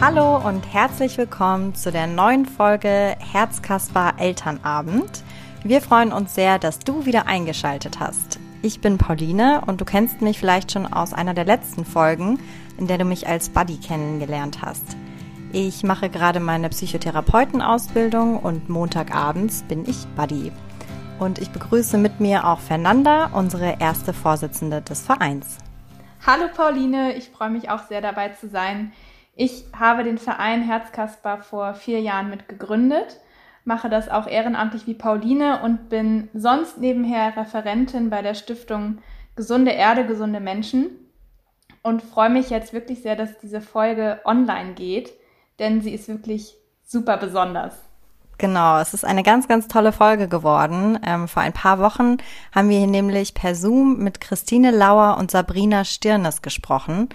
Hallo und herzlich willkommen zu der neuen Folge Herzkasper Elternabend. Wir freuen uns sehr, dass du wieder eingeschaltet hast. Ich bin Pauline und du kennst mich vielleicht schon aus einer der letzten Folgen, in der du mich als Buddy kennengelernt hast. Ich mache gerade meine Psychotherapeutenausbildung und Montagabends bin ich Buddy. Und ich begrüße mit mir auch Fernanda, unsere erste Vorsitzende des Vereins. Hallo Pauline, ich freue mich auch sehr dabei zu sein. Ich habe den Verein Herzkasper vor vier Jahren mit gegründet, mache das auch ehrenamtlich wie Pauline und bin sonst nebenher Referentin bei der Stiftung Gesunde Erde, gesunde Menschen und freue mich jetzt wirklich sehr, dass diese Folge online geht, denn sie ist wirklich super besonders. Genau, es ist eine ganz, ganz tolle Folge geworden. Ähm, vor ein paar Wochen haben wir hier nämlich per Zoom mit Christine Lauer und Sabrina Stirnes gesprochen.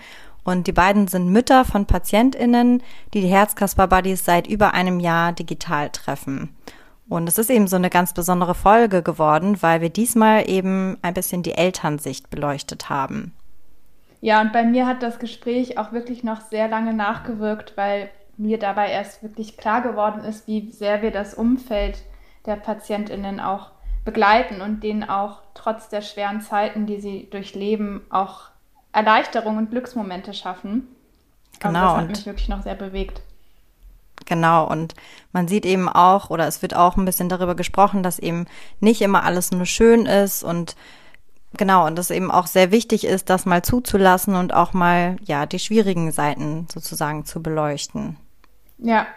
Und die beiden sind Mütter von PatientInnen, die die Herzkasper-Buddies seit über einem Jahr digital treffen. Und es ist eben so eine ganz besondere Folge geworden, weil wir diesmal eben ein bisschen die Elternsicht beleuchtet haben. Ja, und bei mir hat das Gespräch auch wirklich noch sehr lange nachgewirkt, weil mir dabei erst wirklich klar geworden ist, wie sehr wir das Umfeld der PatientInnen auch begleiten und denen auch trotz der schweren Zeiten, die sie durchleben, auch Erleichterung und Glücksmomente schaffen. Genau. Also das hat mich wirklich noch sehr bewegt. Genau, und man sieht eben auch, oder es wird auch ein bisschen darüber gesprochen, dass eben nicht immer alles nur schön ist und genau, und dass eben auch sehr wichtig ist, das mal zuzulassen und auch mal, ja, die schwierigen Seiten sozusagen zu beleuchten. Ja,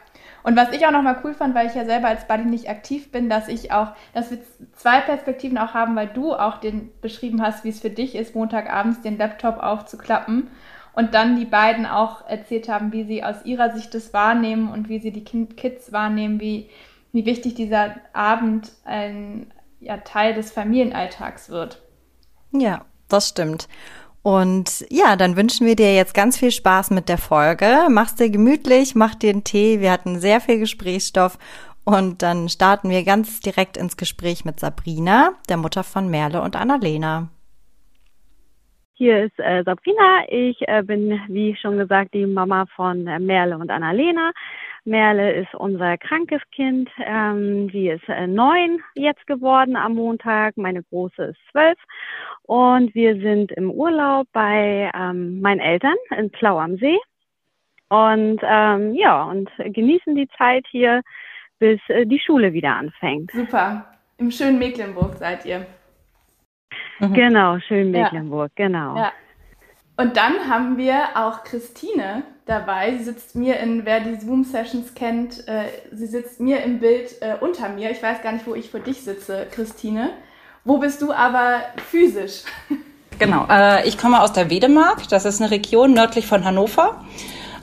und was ich auch nochmal cool fand, weil ich ja selber als Buddy nicht aktiv bin, dass ich auch, dass wir zwei Perspektiven auch haben, weil du auch den beschrieben hast, wie es für dich ist, Montagabends den Laptop aufzuklappen und dann die beiden auch erzählt haben, wie sie aus ihrer Sicht das wahrnehmen und wie sie die Kids wahrnehmen, wie, wie wichtig dieser Abend ein ja, Teil des Familienalltags wird. Ja, das stimmt. Und ja, dann wünschen wir dir jetzt ganz viel Spaß mit der Folge. Mach's dir gemütlich, mach dir einen Tee. Wir hatten sehr viel Gesprächsstoff. Und dann starten wir ganz direkt ins Gespräch mit Sabrina, der Mutter von Merle und Annalena. Hier ist äh, Sabrina. Ich äh, bin, wie schon gesagt, die Mama von äh, Merle und Annalena. Merle ist unser krankes Kind. Ähm, sie ist äh, neun jetzt geworden am Montag. Meine Große ist zwölf. Und wir sind im Urlaub bei ähm, meinen Eltern in Plau am See. Und ähm, ja, und genießen die Zeit hier, bis äh, die Schule wieder anfängt. Super. Im schönen Mecklenburg seid ihr. Mhm. Genau, schön Mecklenburg, ja. genau. Ja. Und dann haben wir auch Christine dabei. Sie sitzt mir in, wer die Zoom-Sessions kennt, äh, sie sitzt mir im Bild äh, unter mir. Ich weiß gar nicht, wo ich vor dich sitze, Christine. Wo bist du aber physisch? Genau, äh, ich komme aus der Wedemark. Das ist eine Region nördlich von Hannover.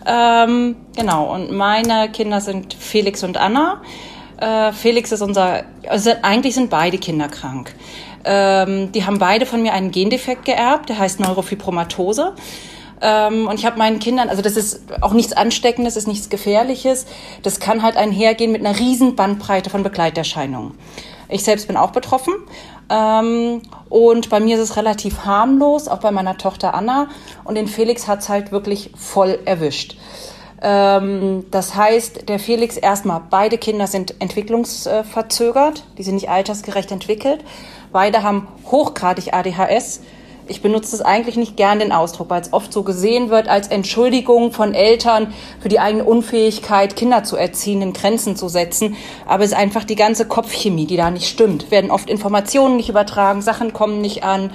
Ähm, genau, und meine Kinder sind Felix und Anna. Äh, Felix ist unser, also eigentlich sind beide Kinder krank. Ähm, die haben beide von mir einen Gendefekt geerbt, der heißt Neurofibromatose. Ähm, und ich habe meinen Kindern, also das ist auch nichts Ansteckendes, ist nichts Gefährliches. Das kann halt einhergehen mit einer riesen Bandbreite von Begleiterscheinungen. Ich selbst bin auch betroffen ähm, und bei mir ist es relativ harmlos, auch bei meiner Tochter Anna. Und den Felix hat es halt wirklich voll erwischt. Ähm, das heißt, der Felix erstmal, beide Kinder sind entwicklungsverzögert, die sind nicht altersgerecht entwickelt. Beide haben hochgradig ADHS ich benutze es eigentlich nicht gern den Ausdruck, weil es oft so gesehen wird als Entschuldigung von Eltern für die eigene Unfähigkeit, Kinder zu erziehen, in Grenzen zu setzen. Aber es ist einfach die ganze Kopfchemie, die da nicht stimmt. Werden oft Informationen nicht übertragen, Sachen kommen nicht an.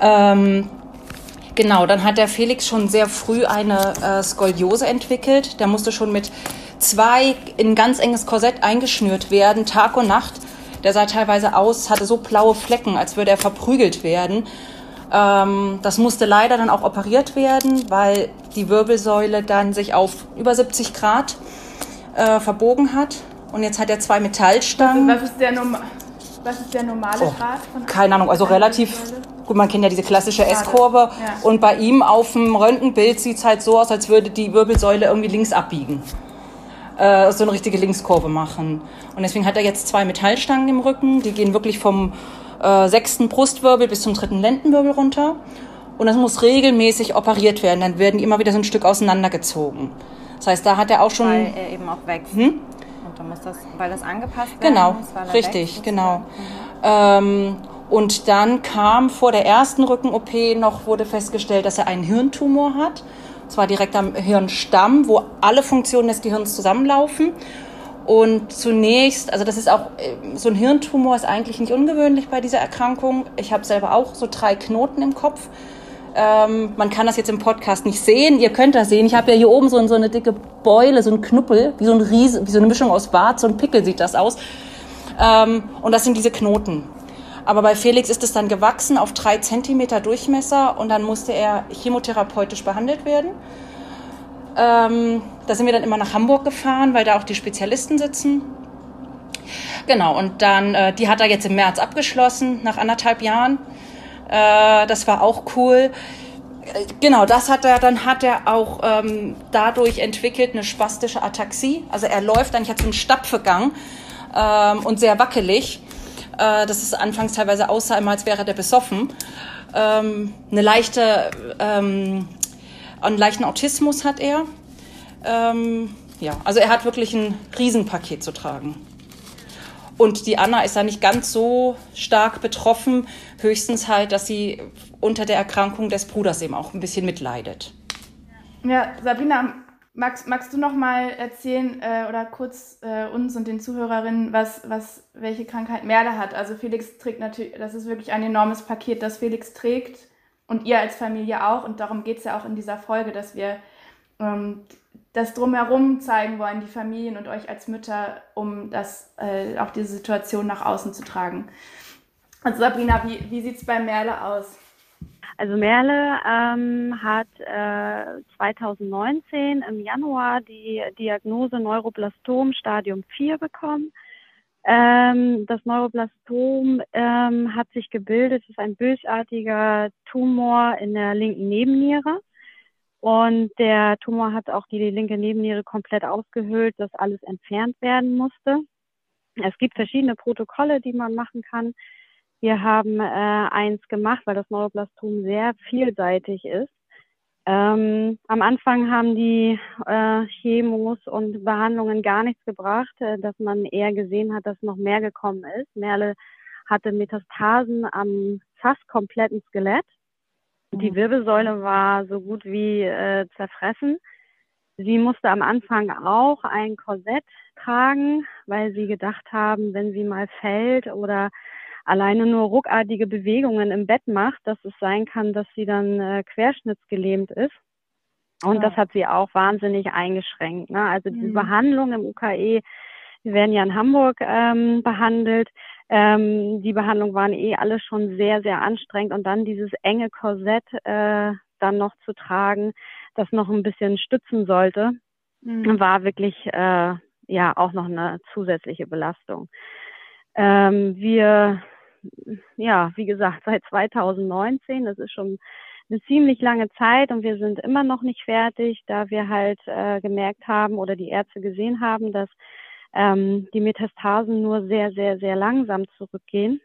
Ähm, genau, dann hat der Felix schon sehr früh eine äh, Skoliose entwickelt. Der musste schon mit zwei in ganz enges Korsett eingeschnürt werden, Tag und Nacht. Der sah teilweise aus, hatte so blaue Flecken, als würde er verprügelt werden. Ähm, das musste leider dann auch operiert werden, weil die Wirbelsäule dann sich auf über 70 Grad äh, verbogen hat. Und jetzt hat er zwei Metallstangen. Was ist der, Norma was ist der normale oh, Grad? Von keine Ahnung, also relativ, gut, man kennt ja diese klassische S-Kurve. Ja. Und bei ihm auf dem Röntgenbild sieht es halt so aus, als würde die Wirbelsäule irgendwie links abbiegen. Äh, so eine richtige Linkskurve machen. Und deswegen hat er jetzt zwei Metallstangen im Rücken, die gehen wirklich vom äh, sechsten Brustwirbel bis zum dritten Lendenwirbel runter. Und das muss regelmäßig operiert werden. Dann werden die immer wieder so ein Stück auseinandergezogen. Das Das heißt, da hat er auch schon. Weil er eben auch wächst. Hm? Dann muss das, weil das angepasst werden genau, muss. Richtig, genau. Ähm, und dann kam vor der ersten Rücken-OP noch, wurde festgestellt, dass er einen Hirntumor hat. Und zwar direkt am Hirnstamm, wo alle Funktionen des Gehirns zusammenlaufen. Und zunächst, also das ist auch, äh, so ein Hirntumor ist eigentlich nicht ungewöhnlich bei dieser Erkrankung. Ich habe selber auch so drei Knoten im Kopf. Ähm, man kann das jetzt im Podcast nicht sehen. Ihr könnt das sehen. Ich habe ja hier oben so, so eine dicke Beule, so ein Knuppel, wie so ein Riese, wie so eine Mischung aus so ein Pickel sieht das aus. Ähm, und das sind diese Knoten. Aber bei Felix ist es dann gewachsen auf drei Zentimeter Durchmesser und dann musste er chemotherapeutisch behandelt werden. Ähm, da sind wir dann immer nach Hamburg gefahren, weil da auch die Spezialisten sitzen. Genau, und dann, äh, die hat er jetzt im März abgeschlossen, nach anderthalb Jahren. Äh, das war auch cool. Äh, genau, das hat er, dann hat er auch ähm, dadurch entwickelt eine spastische Ataxie. Also er läuft dann, ich hatte so einen Stapfegang ähm, und sehr wackelig. Äh, das ist anfangs teilweise aussah als wäre der besoffen. Ähm, eine leichte, ähm, einen leichten Autismus hat er. Ähm, ja, also er hat wirklich ein Riesenpaket zu tragen. Und die Anna ist da nicht ganz so stark betroffen, höchstens halt, dass sie unter der Erkrankung des Bruders eben auch ein bisschen mitleidet. Ja, Sabrina, Magst, magst du noch mal erzählen äh, oder kurz äh, uns und den Zuhörerinnen, was, was, welche Krankheit Merle hat? Also Felix trägt natürlich, das ist wirklich ein enormes Paket, das Felix trägt und ihr als Familie auch. Und darum geht es ja auch in dieser Folge, dass wir ähm, das drumherum zeigen wollen, die Familien und euch als Mütter, um das, äh, auch diese Situation nach außen zu tragen. Also Sabrina, wie, wie sieht es bei Merle aus? Also Merle ähm, hat äh, 2019 im Januar die Diagnose Neuroblastom Stadium 4 bekommen. Ähm, das Neuroblastom ähm, hat sich gebildet, es ist ein bösartiger Tumor in der linken Nebenniere. Und der Tumor hat auch die linke Nebenniere komplett ausgehöhlt, dass alles entfernt werden musste. Es gibt verschiedene Protokolle, die man machen kann. Wir haben äh, eins gemacht, weil das Neuroblastom sehr vielseitig ist. Ähm, am Anfang haben die äh, Chemos und Behandlungen gar nichts gebracht, äh, dass man eher gesehen hat, dass noch mehr gekommen ist. Merle hatte Metastasen am fast kompletten Skelett. Die mhm. Wirbelsäule war so gut wie äh, zerfressen. Sie musste am Anfang auch ein Korsett tragen, weil sie gedacht haben, wenn sie mal fällt oder alleine nur ruckartige Bewegungen im Bett macht, dass es sein kann, dass sie dann äh, querschnittsgelähmt ist. Und ja. das hat sie auch wahnsinnig eingeschränkt. Ne? Also die mhm. Behandlung im UKE, wir werden ja in Hamburg ähm, behandelt. Ähm, die Behandlungen waren eh alle schon sehr, sehr anstrengend. Und dann dieses enge Korsett äh, dann noch zu tragen, das noch ein bisschen stützen sollte, mhm. war wirklich äh, ja auch noch eine zusätzliche Belastung. Ähm, wir ja, wie gesagt, seit 2019. Das ist schon eine ziemlich lange Zeit und wir sind immer noch nicht fertig, da wir halt äh, gemerkt haben oder die Ärzte gesehen haben, dass ähm, die Metastasen nur sehr, sehr, sehr langsam zurückgehen.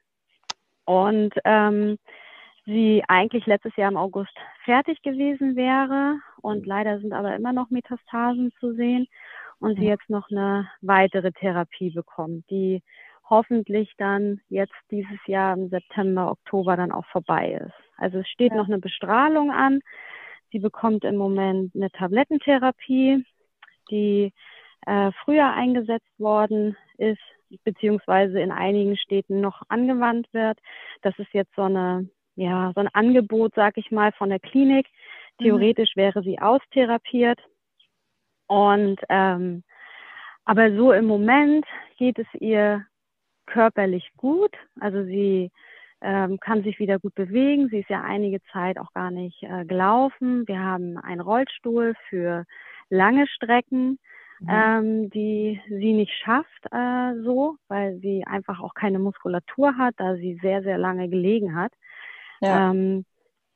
Und ähm, sie eigentlich letztes Jahr im August fertig gewesen wäre. Und leider sind aber immer noch Metastasen zu sehen und sie jetzt noch eine weitere Therapie bekommt, die hoffentlich dann jetzt dieses Jahr im September, Oktober dann auch vorbei ist. Also es steht ja. noch eine Bestrahlung an. Sie bekommt im Moment eine Tablettentherapie, die äh, früher eingesetzt worden ist, beziehungsweise in einigen Städten noch angewandt wird. Das ist jetzt so eine, ja, so ein Angebot, sag ich mal, von der Klinik. Mhm. Theoretisch mhm. wäre sie austherapiert. Und ähm, aber so im Moment geht es ihr körperlich gut. Also sie ähm, kann sich wieder gut bewegen. Sie ist ja einige Zeit auch gar nicht äh, gelaufen. Wir haben einen Rollstuhl für lange Strecken, mhm. ähm, die sie nicht schafft äh, so, weil sie einfach auch keine Muskulatur hat, da sie sehr, sehr lange gelegen hat. Ja. Ähm,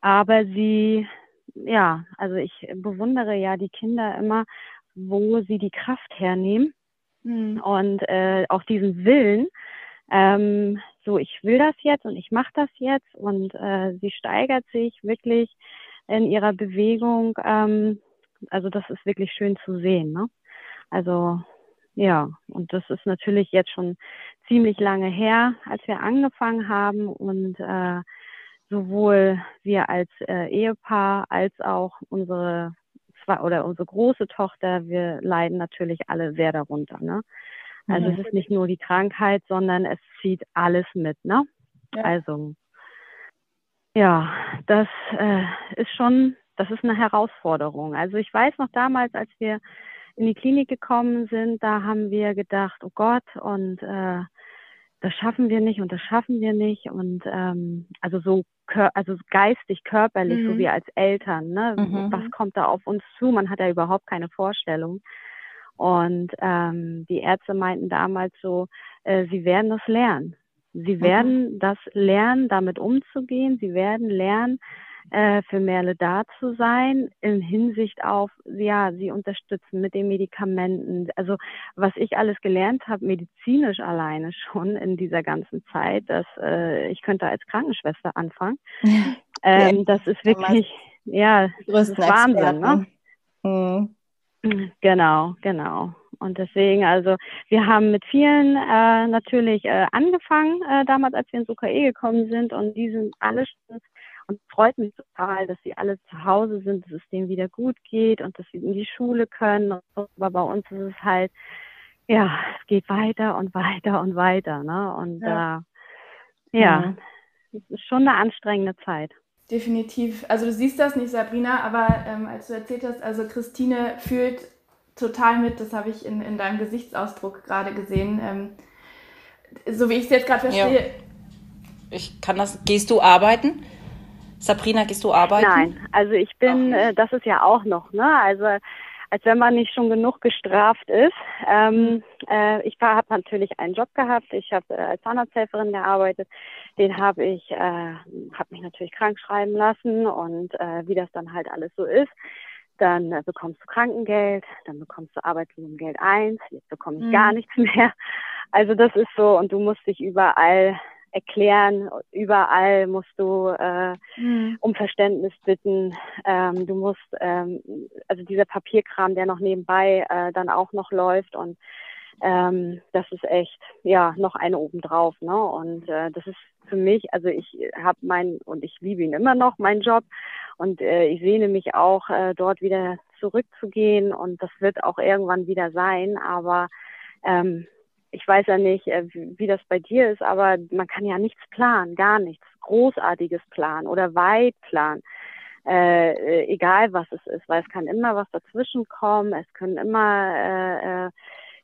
aber sie, ja, also ich bewundere ja die Kinder immer, wo sie die Kraft hernehmen mhm. und äh, auch diesen Willen, ähm, so, ich will das jetzt und ich mache das jetzt und äh, sie steigert sich wirklich in ihrer Bewegung ähm, also das ist wirklich schön zu sehen. Ne? Also ja, und das ist natürlich jetzt schon ziemlich lange her, als wir angefangen haben und äh, sowohl wir als äh, Ehepaar als auch unsere zwei oder unsere große Tochter, wir leiden natürlich alle sehr darunter. Ne? Also mhm. es ist nicht nur die Krankheit, sondern es zieht alles mit. Ne? Ja. Also ja, das äh, ist schon, das ist eine Herausforderung. Also ich weiß noch damals, als wir in die Klinik gekommen sind, da haben wir gedacht, oh Gott, und äh, das schaffen wir nicht und das schaffen wir nicht. Und ähm, also so also geistig, körperlich, mhm. so wie als Eltern, ne? Mhm. Was kommt da auf uns zu? Man hat ja überhaupt keine Vorstellung. Und ähm, die Ärzte meinten damals so, äh, sie werden das lernen. Sie mhm. werden mhm. das lernen, damit umzugehen. Sie werden lernen, äh, für Merle da zu sein, in Hinsicht auf, ja, sie unterstützen mit den Medikamenten. Also was ich alles gelernt habe, medizinisch alleine schon in dieser ganzen Zeit, dass äh, ich könnte als Krankenschwester anfangen. ähm, das ist wirklich, ja, das ist Wahnsinn. Ne? Mhm. Genau, genau. Und deswegen, also wir haben mit vielen äh, natürlich äh, angefangen, äh, damals, als wir ins UKE gekommen sind, und die sind alle schon und freut mich total, dass sie alle zu Hause sind, dass es denen wieder gut geht und dass sie in die Schule können. Aber bei uns ist es halt, ja, es geht weiter und weiter und weiter. Ne? Und ja, äh, ja mhm. es ist schon eine anstrengende Zeit. Definitiv. Also du siehst das nicht, Sabrina, aber ähm, als du erzählt hast, also Christine fühlt total mit, das habe ich in, in deinem Gesichtsausdruck gerade gesehen. Ähm, so wie ich es jetzt gerade verstehe. Ja. Ich kann das. Gehst du arbeiten? Sabrina, gehst du arbeiten? Nein, also ich bin, äh, das ist ja auch noch, ne? Also als wenn man nicht schon genug gestraft ist. Ähm, äh, ich habe natürlich einen Job gehabt. Ich habe äh, als Zahnarzthelferin gearbeitet. Den habe ich, äh, habe mich natürlich krank schreiben lassen und äh, wie das dann halt alles so ist. Dann äh, bekommst du Krankengeld, dann bekommst du Arbeitslosengeld 1, jetzt bekomme ich mhm. gar nichts mehr. Also das ist so und du musst dich überall erklären. Überall musst du äh, mhm. um Verständnis bitten. Ähm, du musst, ähm, also dieser Papierkram, der noch nebenbei äh, dann auch noch läuft und ähm, das ist echt, ja, noch eine obendrauf. Ne? Und äh, das ist für mich, also ich habe mein, und ich liebe ihn immer noch, meinen Job. Und äh, ich sehne mich auch, äh, dort wieder zurückzugehen. Und das wird auch irgendwann wieder sein. Aber ähm, ich weiß ja nicht, äh, wie das bei dir ist, aber man kann ja nichts planen, gar nichts, Großartiges planen oder weit planen. Äh, egal was es ist, weil es kann immer was dazwischen kommen, es können immer äh, äh,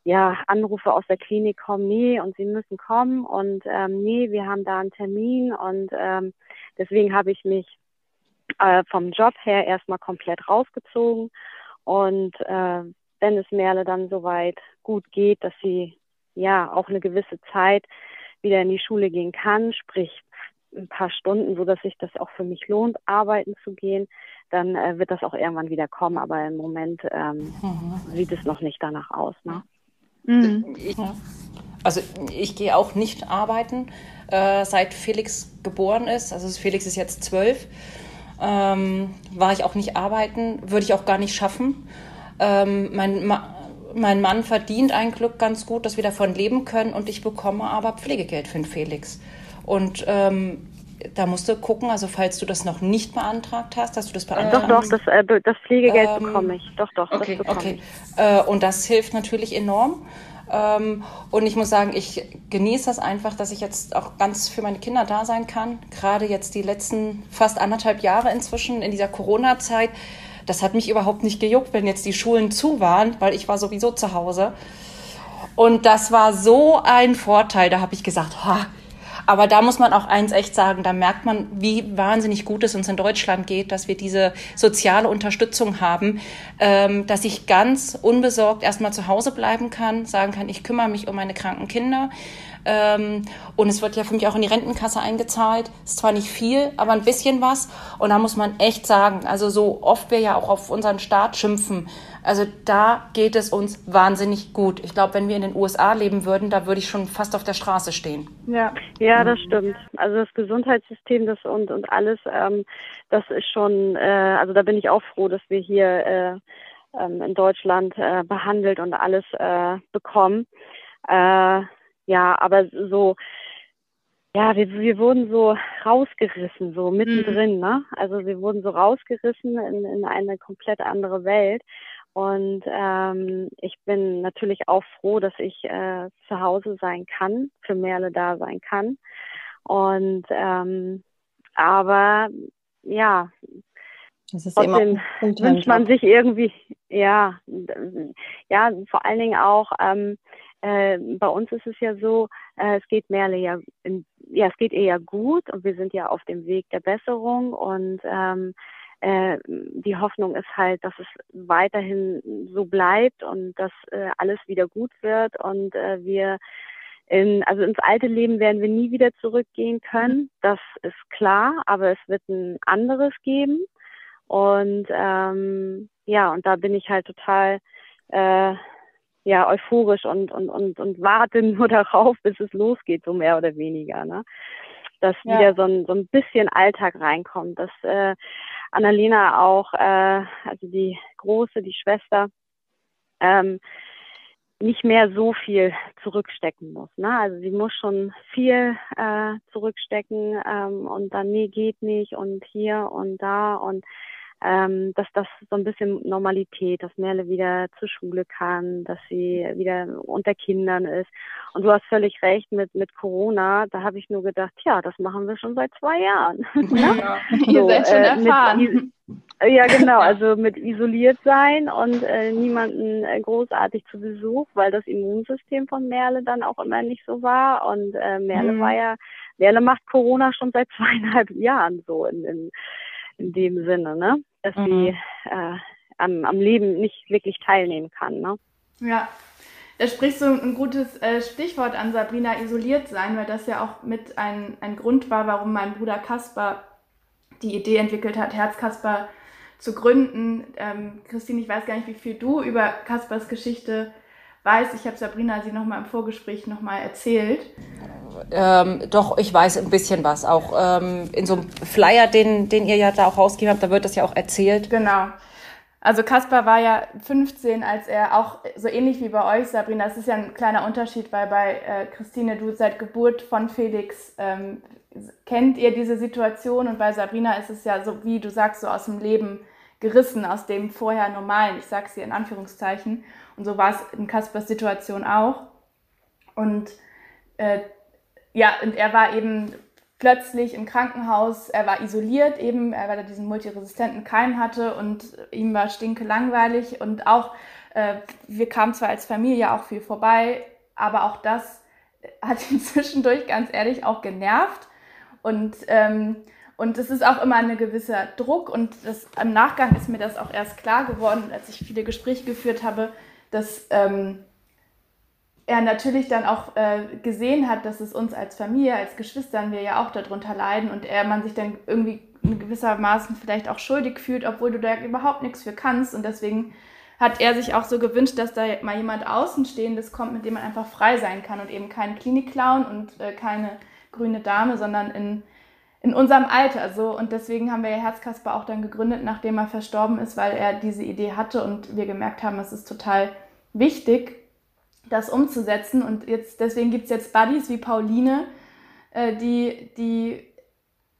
ja Anrufe aus der Klinik kommen, nee, und sie müssen kommen. Und ähm, nee, wir haben da einen Termin. Und ähm, deswegen habe ich mich äh, vom Job her erstmal komplett rausgezogen. Und äh, wenn es Merle dann soweit gut geht, dass sie ja auch eine gewisse Zeit wieder in die Schule gehen kann, sprich ein paar Stunden, so dass sich das auch für mich lohnt, arbeiten zu gehen, dann äh, wird das auch irgendwann wieder kommen. Aber im Moment ähm, mhm. sieht es noch nicht danach aus. Ne? Mhm. Ich, also ich gehe auch nicht arbeiten, äh, seit Felix geboren ist. Also Felix ist jetzt zwölf. Ähm, war ich auch nicht arbeiten, würde ich auch gar nicht schaffen. Ähm, mein Ma mein Mann verdient ein Glück ganz gut, dass wir davon leben können und ich bekomme aber Pflegegeld für den Felix. Und ähm, da musst du gucken, also falls du das noch nicht beantragt hast, dass du das beantragst. Doch, doch, das, äh, das Pflegegeld ähm, bekomme ich. Doch, doch, okay, das bekomme okay. ich. Äh, und das hilft natürlich enorm. Ähm, und ich muss sagen, ich genieße das einfach, dass ich jetzt auch ganz für meine Kinder da sein kann. Gerade jetzt die letzten fast anderthalb Jahre inzwischen in dieser Corona-Zeit das hat mich überhaupt nicht gejuckt, wenn jetzt die Schulen zu waren, weil ich war sowieso zu Hause. Und das war so ein Vorteil. Da habe ich gesagt, ha. Aber da muss man auch eins echt sagen, da merkt man, wie wahnsinnig gut es uns in Deutschland geht, dass wir diese soziale Unterstützung haben, ähm, dass ich ganz unbesorgt erstmal zu Hause bleiben kann, sagen kann, ich kümmere mich um meine kranken Kinder. Ähm, und es wird ja für mich auch in die Rentenkasse eingezahlt. Ist zwar nicht viel, aber ein bisschen was. Und da muss man echt sagen, also so oft wir ja auch auf unseren Staat schimpfen, also da geht es uns wahnsinnig gut. Ich glaube, wenn wir in den USA leben würden, da würde ich schon fast auf der Straße stehen. Ja, ja, das stimmt. Also das Gesundheitssystem das und und alles, ähm, das ist schon, äh, also da bin ich auch froh, dass wir hier äh, ähm, in Deutschland äh, behandelt und alles äh, bekommen. Ja, aber so, ja, wir, wir wurden so rausgerissen, so mittendrin, mhm. ne? Also wir wurden so rausgerissen in, in eine komplett andere Welt. Und ähm, ich bin natürlich auch froh, dass ich äh, zu Hause sein kann, für Merle da sein kann. Und ähm, aber ja, das ist trotzdem wünscht man sich irgendwie, ja, ja, vor allen Dingen auch, ähm, äh, bei uns ist es ja so, äh, es geht Merle ja, in, ja, es geht ja gut und wir sind ja auf dem Weg der Besserung und ähm, äh, die Hoffnung ist halt, dass es weiterhin so bleibt und dass äh, alles wieder gut wird und äh, wir in, also ins alte Leben werden wir nie wieder zurückgehen können. Das ist klar, aber es wird ein anderes geben. Und ähm, ja, und da bin ich halt total äh, ja euphorisch und und und und warte nur darauf, bis es losgeht, so mehr oder weniger, ne? Dass ja. wieder so ein so ein bisschen Alltag reinkommt, dass äh, Annalena auch, äh, also die große, die Schwester, ähm, nicht mehr so viel zurückstecken muss. Ne? Also sie muss schon viel äh, zurückstecken ähm, und dann, nee, geht nicht und hier und da und ähm, dass das so ein bisschen Normalität, dass Merle wieder zur Schule kann, dass sie wieder unter Kindern ist. Und du hast völlig recht mit, mit Corona, da habe ich nur gedacht, ja, das machen wir schon seit zwei Jahren. Ja, so, ihr seid schon äh, erfahren. Mit, ja, genau, also mit isoliert sein und äh, niemanden äh, großartig zu Besuch, weil das Immunsystem von Merle dann auch immer nicht so war. Und äh, Merle mhm. war ja, Merle macht Corona schon seit zweieinhalb Jahren so in, in in dem Sinne, ne? Dass mhm. sie äh, am, am Leben nicht wirklich teilnehmen kann, ne? Ja, da sprichst du ein gutes äh, Stichwort an, Sabrina, isoliert sein, weil das ja auch mit ein, ein Grund war, warum mein Bruder Kaspar die Idee entwickelt hat, Herz Kaspar zu gründen. Ähm, Christine, ich weiß gar nicht, wie viel du über Kaspars Geschichte weiß, ich habe Sabrina sie nochmal im Vorgespräch nochmal erzählt. Ähm, doch, ich weiß ein bisschen was. Auch ähm, in so einem Flyer, den, den ihr ja da auch rausgegeben habt, da wird das ja auch erzählt. Genau. Also Kaspar war ja 15, als er auch so ähnlich wie bei euch, Sabrina, das ist ja ein kleiner Unterschied, weil bei äh, Christine, du seit Geburt von Felix ähm, kennt ihr diese Situation und bei Sabrina ist es ja so, wie du sagst, so aus dem Leben gerissen, aus dem vorher normalen, ich sag's hier in Anführungszeichen. Und so war es in Kaspers Situation auch. Und äh, ja, und er war eben plötzlich im Krankenhaus, er war isoliert eben, weil er diesen multiresistenten Keim hatte und ihm war stinke langweilig und auch, äh, wir kamen zwar als Familie auch viel vorbei, aber auch das hat ihn zwischendurch ganz ehrlich auch genervt und ähm, und es ist auch immer ein gewisser Druck und das, im Nachgang ist mir das auch erst klar geworden, als ich viele Gespräche geführt habe, dass ähm, er natürlich dann auch äh, gesehen hat, dass es uns als Familie, als Geschwistern, wir ja auch darunter leiden und er man sich dann irgendwie in gewissermaßen vielleicht auch schuldig fühlt, obwohl du da überhaupt nichts für kannst. Und deswegen hat er sich auch so gewünscht, dass da mal jemand Außenstehendes kommt, mit dem man einfach frei sein kann und eben kein Klinikclown und äh, keine grüne Dame, sondern in, in unserem Alter so. Und deswegen haben wir Herzkasper auch dann gegründet, nachdem er verstorben ist, weil er diese Idee hatte und wir gemerkt haben, es ist total wichtig, das umzusetzen. Und jetzt, deswegen gibt es jetzt Buddies wie Pauline, äh, die, die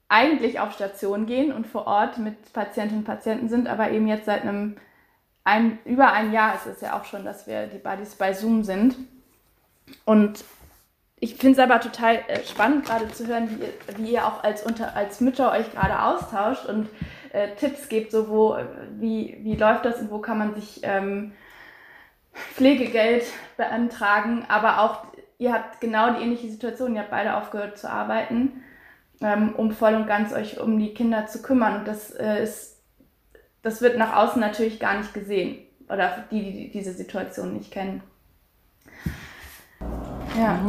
eigentlich auf Station gehen und vor Ort mit Patientinnen und Patienten sind, aber eben jetzt seit einem ein, über ein Jahr ist es ja auch schon, dass wir die Buddies bei Zoom sind. Und ich finde es aber total äh, spannend, gerade zu hören, wie ihr, wie ihr auch als, unter, als Mütter euch gerade austauscht und äh, Tipps gebt, so wo, wie, wie läuft das und wo kann man sich ähm, Pflegegeld beantragen, aber auch ihr habt genau die ähnliche Situation, ihr habt beide aufgehört zu arbeiten, ähm, um voll und ganz euch um die Kinder zu kümmern. Und das äh, ist, das wird nach außen natürlich gar nicht gesehen oder die, die diese Situation nicht kennen. Ja.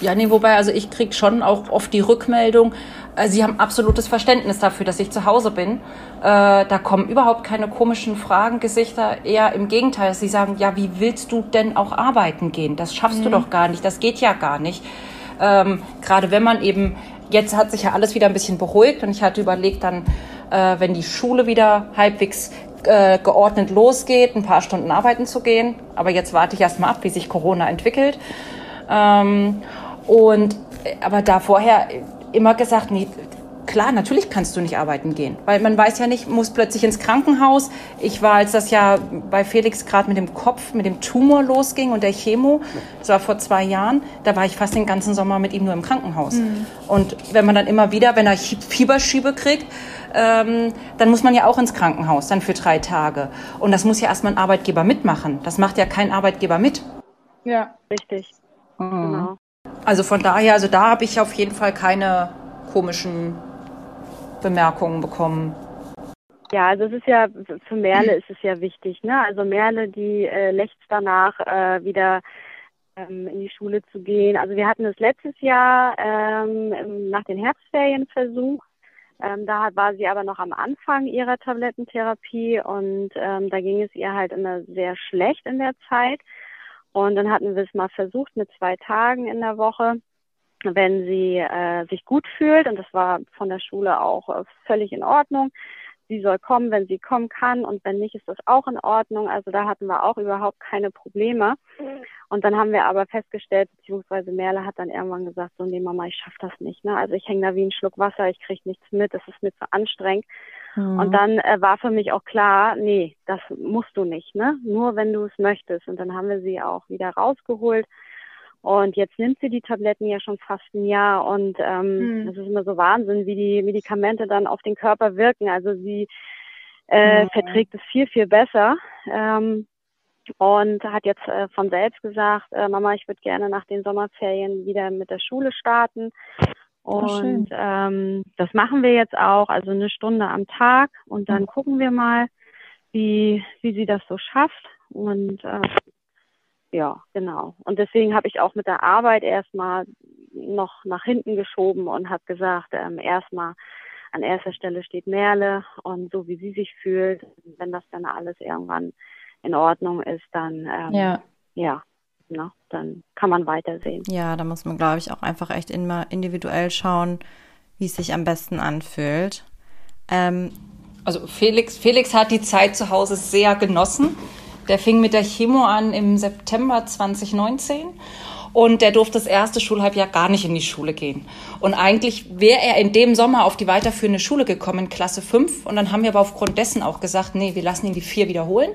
Ja, nee, wobei, also ich kriege schon auch oft die Rückmeldung, äh, sie haben absolutes Verständnis dafür, dass ich zu Hause bin. Äh, da kommen überhaupt keine komischen Fragen, Gesichter, eher im Gegenteil. Sie sagen, ja, wie willst du denn auch arbeiten gehen? Das schaffst mhm. du doch gar nicht, das geht ja gar nicht. Ähm, Gerade wenn man eben, jetzt hat sich ja alles wieder ein bisschen beruhigt und ich hatte überlegt, dann, äh, wenn die Schule wieder halbwegs äh, geordnet losgeht, ein paar Stunden arbeiten zu gehen. Aber jetzt warte ich erstmal ab, wie sich Corona entwickelt. Ähm, und aber da vorher immer gesagt, nee, klar, natürlich kannst du nicht arbeiten gehen, weil man weiß ja nicht, muss plötzlich ins Krankenhaus. Ich war, als das ja bei Felix gerade mit dem Kopf, mit dem Tumor losging und der Chemo, das war vor zwei Jahren, da war ich fast den ganzen Sommer mit ihm nur im Krankenhaus. Mhm. Und wenn man dann immer wieder, wenn er Fieberschiebe kriegt, ähm, dann muss man ja auch ins Krankenhaus, dann für drei Tage. Und das muss ja erstmal ein Arbeitgeber mitmachen. Das macht ja kein Arbeitgeber mit. Ja, richtig. Mhm. Genau. Also von daher, also da habe ich auf jeden Fall keine komischen Bemerkungen bekommen. Ja, also es ist ja, für Merle ist es ja wichtig, ne? Also Merle, die äh, lechzt danach, äh, wieder ähm, in die Schule zu gehen. Also wir hatten es letztes Jahr ähm, nach den Herbstferien versucht. Ähm, da war sie aber noch am Anfang ihrer Tablettentherapie und ähm, da ging es ihr halt immer sehr schlecht in der Zeit. Und dann hatten wir es mal versucht mit zwei Tagen in der Woche wenn sie äh, sich gut fühlt, und das war von der Schule auch äh, völlig in Ordnung. Sie soll kommen, wenn sie kommen kann, und wenn nicht, ist das auch in Ordnung. Also da hatten wir auch überhaupt keine Probleme. Und dann haben wir aber festgestellt, beziehungsweise Merle hat dann irgendwann gesagt, so, nee Mama, ich schaff das nicht. Ne? Also ich hänge da wie ein Schluck Wasser, ich krieg nichts mit, das ist mir zu anstrengend. Mhm. Und dann äh, war für mich auch klar, nee, das musst du nicht, ne? Nur wenn du es möchtest. Und dann haben wir sie auch wieder rausgeholt und jetzt nimmt sie die Tabletten ja schon fast ein Jahr und ähm, mhm. ist immer so Wahnsinn, wie die Medikamente dann auf den Körper wirken. Also sie äh, mhm. verträgt es viel, viel besser. Ähm, und hat jetzt äh, von selbst gesagt, äh, Mama, ich würde gerne nach den Sommerferien wieder mit der Schule starten. Und ähm, das machen wir jetzt auch, also eine Stunde am Tag und dann mhm. gucken wir mal, wie, wie sie das so schafft. Und äh, ja, genau. Und deswegen habe ich auch mit der Arbeit erstmal noch nach hinten geschoben und habe gesagt, ähm, erstmal an erster Stelle steht Merle und so wie sie sich fühlt, wenn das dann alles irgendwann in Ordnung ist, dann ähm, ja, ja ne, dann kann man weitersehen. Ja, da muss man, glaube ich, auch einfach echt immer individuell schauen, wie es sich am besten anfühlt. Ähm, also Felix, Felix hat die Zeit zu Hause sehr genossen. Der fing mit der Chemo an im September 2019 und der durfte das erste Schulhalbjahr gar nicht in die Schule gehen. Und eigentlich wäre er in dem Sommer auf die weiterführende Schule gekommen, Klasse 5. Und dann haben wir aber aufgrund dessen auch gesagt, nee, wir lassen ihn die vier wiederholen.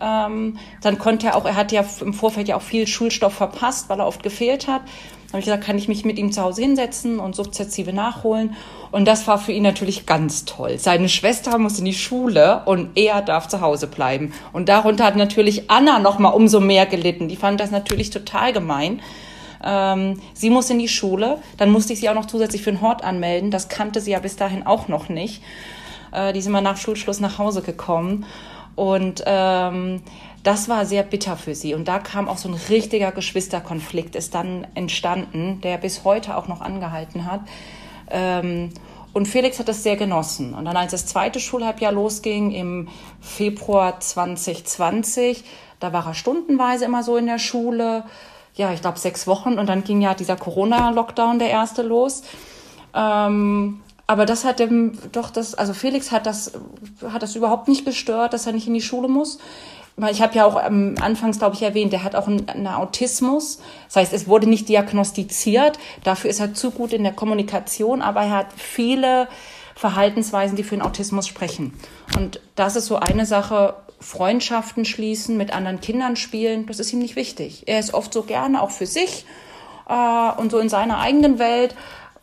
Ähm, dann konnte er auch, er hat ja im Vorfeld ja auch viel Schulstoff verpasst, weil er oft gefehlt hat habe ich gesagt, kann ich mich mit ihm zu Hause hinsetzen und sukzessive nachholen. Und das war für ihn natürlich ganz toll. Seine Schwester muss in die Schule und er darf zu Hause bleiben. Und darunter hat natürlich Anna noch mal umso mehr gelitten. Die fand das natürlich total gemein. Ähm, sie muss in die Schule, dann musste ich sie auch noch zusätzlich für den Hort anmelden. Das kannte sie ja bis dahin auch noch nicht. Äh, die sind mal nach Schulschluss nach Hause gekommen. Und ähm, das war sehr bitter für sie. Und da kam auch so ein richtiger Geschwisterkonflikt, ist dann entstanden, der bis heute auch noch angehalten hat. Ähm, und Felix hat das sehr genossen. Und dann, als das zweite Schulhalbjahr losging, im Februar 2020, da war er stundenweise immer so in der Schule. Ja, ich glaube sechs Wochen. Und dann ging ja dieser Corona-Lockdown, der erste, los. Ähm, aber das hat dem doch das, also Felix hat das, hat das überhaupt nicht gestört, dass er nicht in die Schule muss ich habe ja auch ähm, anfangs, glaube ich, erwähnt, der hat auch einen, Autismus. Das heißt, es wurde nicht diagnostiziert. Dafür ist er zu gut in der Kommunikation, aber er hat viele Verhaltensweisen, die für den Autismus sprechen. Und das ist so eine Sache, Freundschaften schließen, mit anderen Kindern spielen, das ist ihm nicht wichtig. Er ist oft so gerne auch für sich äh, und so in seiner eigenen Welt.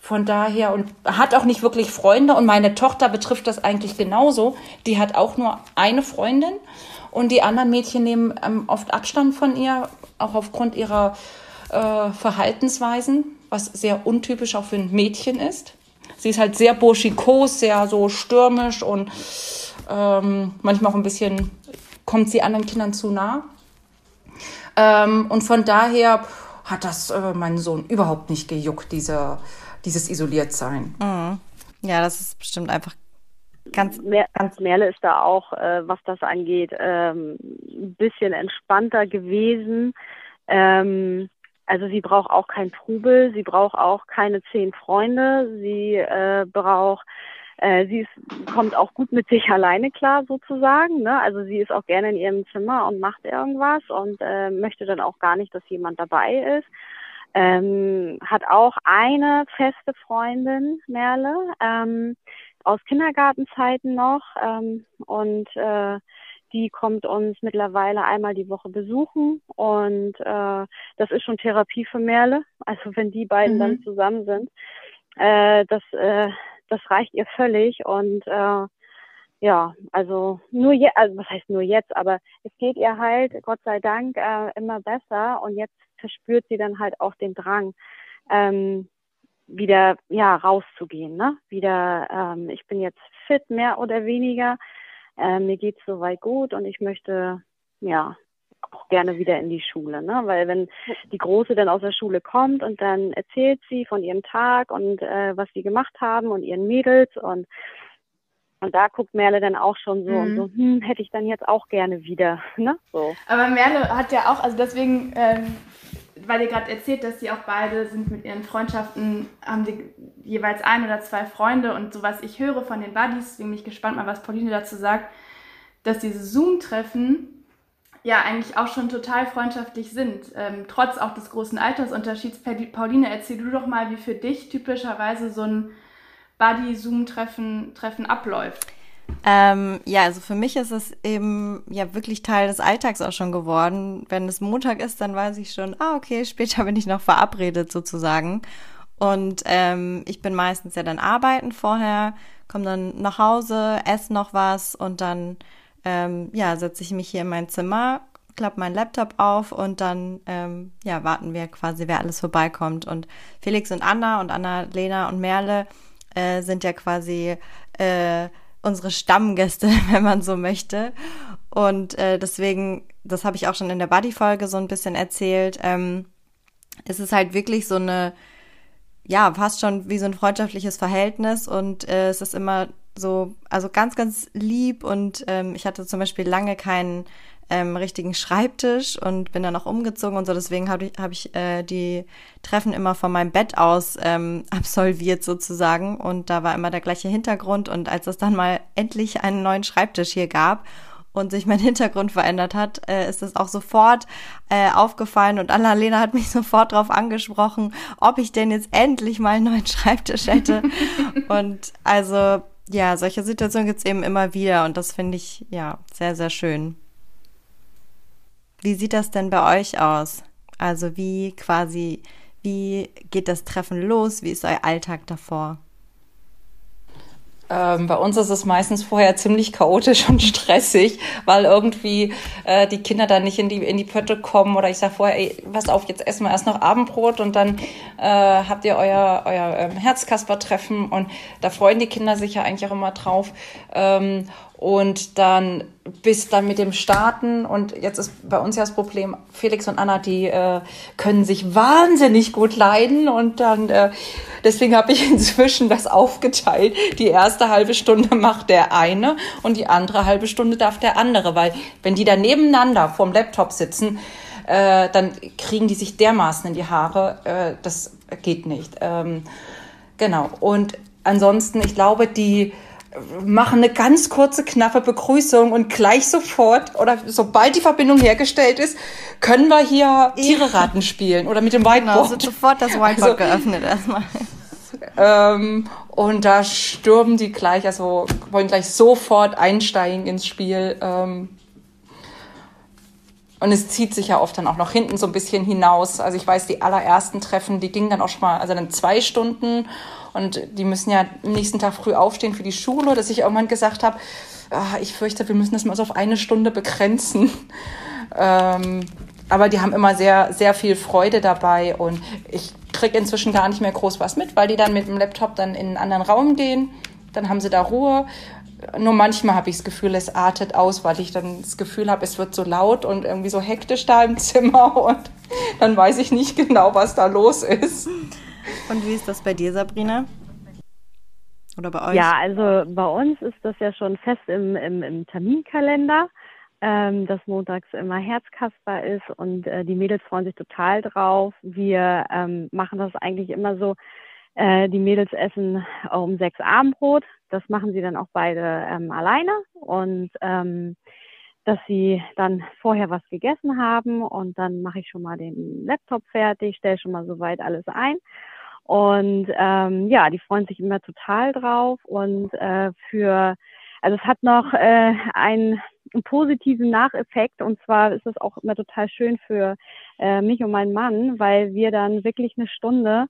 Von daher und hat auch nicht wirklich Freunde. Und meine Tochter betrifft das eigentlich genauso. Die hat auch nur eine Freundin. Und die anderen Mädchen nehmen ähm, oft Abstand von ihr, auch aufgrund ihrer äh, Verhaltensweisen, was sehr untypisch auch für ein Mädchen ist. Sie ist halt sehr burschikos, sehr so stürmisch und ähm, manchmal auch ein bisschen kommt sie anderen Kindern zu nah. Ähm, und von daher hat das äh, meinen Sohn überhaupt nicht gejuckt, diese, dieses Isoliertsein. Mhm. Ja, das ist bestimmt einfach Ganz, ganz Merle ist da auch, äh, was das angeht, ähm, ein bisschen entspannter gewesen. Ähm, also sie braucht auch kein Trubel, sie braucht auch keine zehn Freunde, sie äh, braucht äh, sie ist, kommt auch gut mit sich alleine klar sozusagen. Ne? Also sie ist auch gerne in ihrem Zimmer und macht irgendwas und äh, möchte dann auch gar nicht, dass jemand dabei ist. Ähm, hat auch eine feste Freundin, Merle, ähm, aus Kindergartenzeiten noch ähm, und äh, die kommt uns mittlerweile einmal die Woche besuchen und äh, das ist schon Therapie für Merle. Also wenn die beiden mhm. dann zusammen sind, äh, das äh, das reicht ihr völlig und äh, ja, also nur jetzt, also was heißt nur jetzt, aber es geht ihr halt, Gott sei Dank, äh, immer besser und jetzt verspürt sie dann halt auch den Drang, ähm, wieder ja rauszugehen, ne? Wieder, ähm, ich bin jetzt fit, mehr oder weniger. Äh, mir geht's soweit gut und ich möchte ja auch gerne wieder in die Schule, ne? Weil wenn die Große dann aus der Schule kommt und dann erzählt sie von ihrem Tag und äh, was sie gemacht haben und ihren Mädels und und da guckt Merle dann auch schon so mhm. und so, hm, hätte ich dann jetzt auch gerne wieder, ne? So. Aber Merle hat ja auch, also deswegen, ähm, weil ihr gerade erzählt, dass sie auch beide sind mit ihren Freundschaften, haben die jeweils ein oder zwei Freunde und so was ich höre von den Buddies, deswegen bin ich gespannt mal, was Pauline dazu sagt, dass diese Zoom-Treffen ja eigentlich auch schon total freundschaftlich sind, ähm, trotz auch des großen Altersunterschieds. Pauline, erzähl du doch mal, wie für dich typischerweise so ein Buddy-Zoom-Treffen Treffen abläuft. Ähm, ja, also für mich ist es eben ja wirklich Teil des Alltags auch schon geworden. Wenn es Montag ist, dann weiß ich schon, ah, okay, später bin ich noch verabredet sozusagen. Und ähm, ich bin meistens ja dann arbeiten vorher, komme dann nach Hause, esse noch was und dann ähm, ja, setze ich mich hier in mein Zimmer, klappe meinen Laptop auf und dann ähm, ja, warten wir quasi, wer alles vorbeikommt. Und Felix und Anna und Anna, Lena und Merle äh, sind ja quasi äh, unsere Stammgäste, wenn man so möchte. Und äh, deswegen, das habe ich auch schon in der Buddy-Folge so ein bisschen erzählt, ähm, es ist halt wirklich so eine, ja, fast schon wie so ein freundschaftliches Verhältnis und äh, es ist immer so, also ganz, ganz lieb und ähm, ich hatte zum Beispiel lange keinen ähm, richtigen Schreibtisch und bin dann auch umgezogen und so. Deswegen habe ich, hab ich äh, die Treffen immer von meinem Bett aus ähm, absolviert sozusagen. Und da war immer der gleiche Hintergrund. Und als es dann mal endlich einen neuen Schreibtisch hier gab und sich mein Hintergrund verändert hat, äh, ist es auch sofort äh, aufgefallen und Annalena hat mich sofort darauf angesprochen, ob ich denn jetzt endlich mal einen neuen Schreibtisch hätte. und also ja, solche Situationen gibt's eben immer wieder und das finde ich ja sehr, sehr schön. Wie sieht das denn bei euch aus? Also wie quasi, wie geht das Treffen los? Wie ist euer Alltag davor? Ähm, bei uns ist es meistens vorher ziemlich chaotisch und stressig, weil irgendwie äh, die Kinder dann nicht in die, in die Pötte kommen oder ich sage vorher, ey, pass auf, jetzt essen wir erst noch Abendbrot und dann äh, habt ihr euer, euer ähm, Herzkasper-Treffen und da freuen die Kinder sich ja eigentlich auch immer drauf. Ähm, und dann bis dann mit dem Starten und jetzt ist bei uns ja das Problem, Felix und Anna, die äh, können sich wahnsinnig gut leiden und dann äh, deswegen habe ich inzwischen das aufgeteilt. Die erste halbe Stunde macht der eine und die andere halbe Stunde darf der andere, weil wenn die da nebeneinander vorm Laptop sitzen, äh, dann kriegen die sich dermaßen in die Haare, äh, das geht nicht. Ähm, genau und ansonsten, ich glaube, die machen eine ganz kurze, knappe Begrüßung und gleich sofort oder sobald die Verbindung hergestellt ist, können wir hier Tiere-Raten spielen oder mit dem Whiteboard. Genau, so sofort das Whiteboard also, geöffnet erstmal. Ähm, und da stürmen die gleich, also wollen gleich sofort einsteigen ins Spiel. Ähm, und es zieht sich ja oft dann auch noch hinten so ein bisschen hinaus. Also ich weiß, die allerersten Treffen, die gingen dann auch schon mal, also dann zwei Stunden und die müssen ja am nächsten Tag früh aufstehen für die Schule, dass ich irgendwann gesagt habe, ah, ich fürchte, wir müssen das mal so auf eine Stunde begrenzen. Ähm, aber die haben immer sehr, sehr viel Freude dabei und ich kriege inzwischen gar nicht mehr groß was mit, weil die dann mit dem Laptop dann in einen anderen Raum gehen. Dann haben sie da Ruhe. Nur manchmal habe ich das Gefühl, es artet aus, weil ich dann das Gefühl habe, es wird so laut und irgendwie so hektisch da im Zimmer und dann weiß ich nicht genau, was da los ist. Und wie ist das bei dir, Sabrina? Oder bei euch? Ja, also bei uns ist das ja schon fest im, im, im Terminkalender, ähm, dass montags immer Herzkasper ist und äh, die Mädels freuen sich total drauf. Wir ähm, machen das eigentlich immer so, äh, die Mädels essen um sechs Abendbrot, das machen sie dann auch beide ähm, alleine und ähm, dass sie dann vorher was gegessen haben und dann mache ich schon mal den Laptop fertig, stelle schon mal soweit alles ein. Und ähm, ja, die freuen sich immer total drauf. Und äh, für, also es hat noch äh, einen, einen positiven Nacheffekt. Und zwar ist es auch immer total schön für äh, mich und meinen Mann, weil wir dann wirklich eine Stunde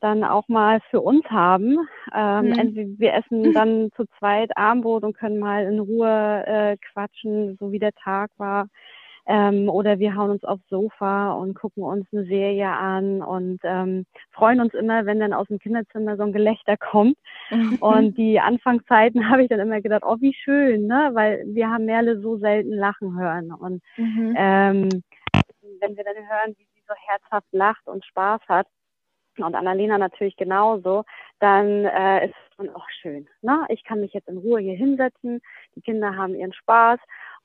dann auch mal für uns haben. Ähm, mhm. Entweder wir essen dann zu zweit Abendbrot und können mal in Ruhe äh, quatschen, so wie der Tag war. Ähm, oder wir hauen uns aufs Sofa und gucken uns eine Serie an und ähm, freuen uns immer, wenn dann aus dem Kinderzimmer so ein Gelächter kommt. Und die Anfangszeiten habe ich dann immer gedacht, oh, wie schön, ne? Weil wir haben Merle so selten lachen hören. Und mhm. ähm, wenn wir dann hören, wie sie so herzhaft lacht und Spaß hat, und Annalena natürlich genauso, dann äh, ist es dann auch schön. Ne? Ich kann mich jetzt in Ruhe hier hinsetzen, die Kinder haben ihren Spaß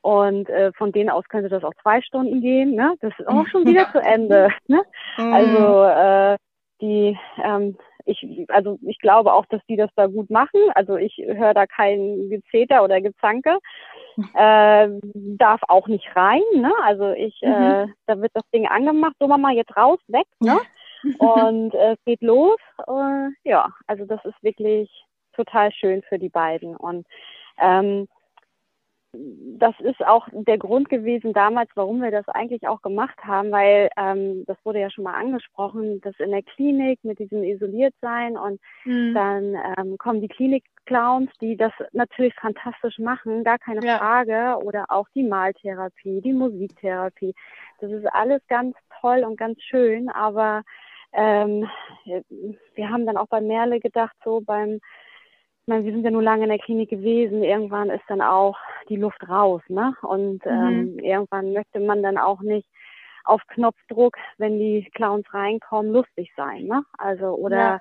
und äh, von denen aus könnte das auch zwei Stunden gehen. Ne? Das ist auch schon wieder zu Ende. Ne? Mhm. Also äh, die ähm, ich, also ich glaube auch, dass die das da gut machen. Also ich höre da kein Gezeter oder Gezanke. Äh, darf auch nicht rein, ne? Also ich, mhm. äh, da wird das Ding angemacht, so Mama, jetzt raus, weg, ne? Und äh, es geht los. Äh, ja, also das ist wirklich total schön für die beiden. Und ähm, das ist auch der Grund gewesen damals, warum wir das eigentlich auch gemacht haben, weil ähm, das wurde ja schon mal angesprochen, dass in der Klinik mit diesem Isoliertsein und mhm. dann ähm, kommen die Klinik-Clowns, die das natürlich fantastisch machen, gar keine ja. Frage, oder auch die Maltherapie, die Musiktherapie. Das ist alles ganz toll und ganz schön, aber ähm, wir haben dann auch bei Merle gedacht, so beim, ich meine, wir sind ja nur lange in der Klinik gewesen, irgendwann ist dann auch die Luft raus, ne? Und mhm. ähm, irgendwann möchte man dann auch nicht auf Knopfdruck, wenn die Clowns reinkommen, lustig sein, ne? Also oder ja.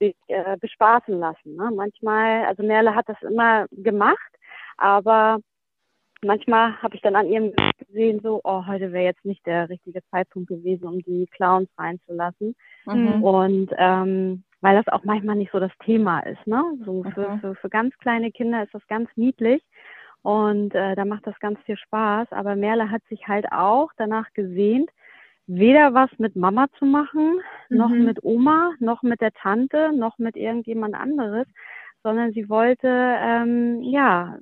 sich äh, bespaßen lassen. Ne? Manchmal, also Merle hat das immer gemacht, aber manchmal habe ich dann an ihrem gesehen, so, oh, heute wäre jetzt nicht der richtige Zeitpunkt gewesen, um die Clowns reinzulassen. Mhm. Und ähm, weil das auch manchmal nicht so das Thema ist, ne? So für, mhm. für, für ganz kleine Kinder ist das ganz niedlich und äh, da macht das ganz viel Spaß. Aber Merle hat sich halt auch danach gesehnt, weder was mit Mama zu machen, mhm. noch mit Oma, noch mit der Tante, noch mit irgendjemand anderes, sondern sie wollte ähm, ja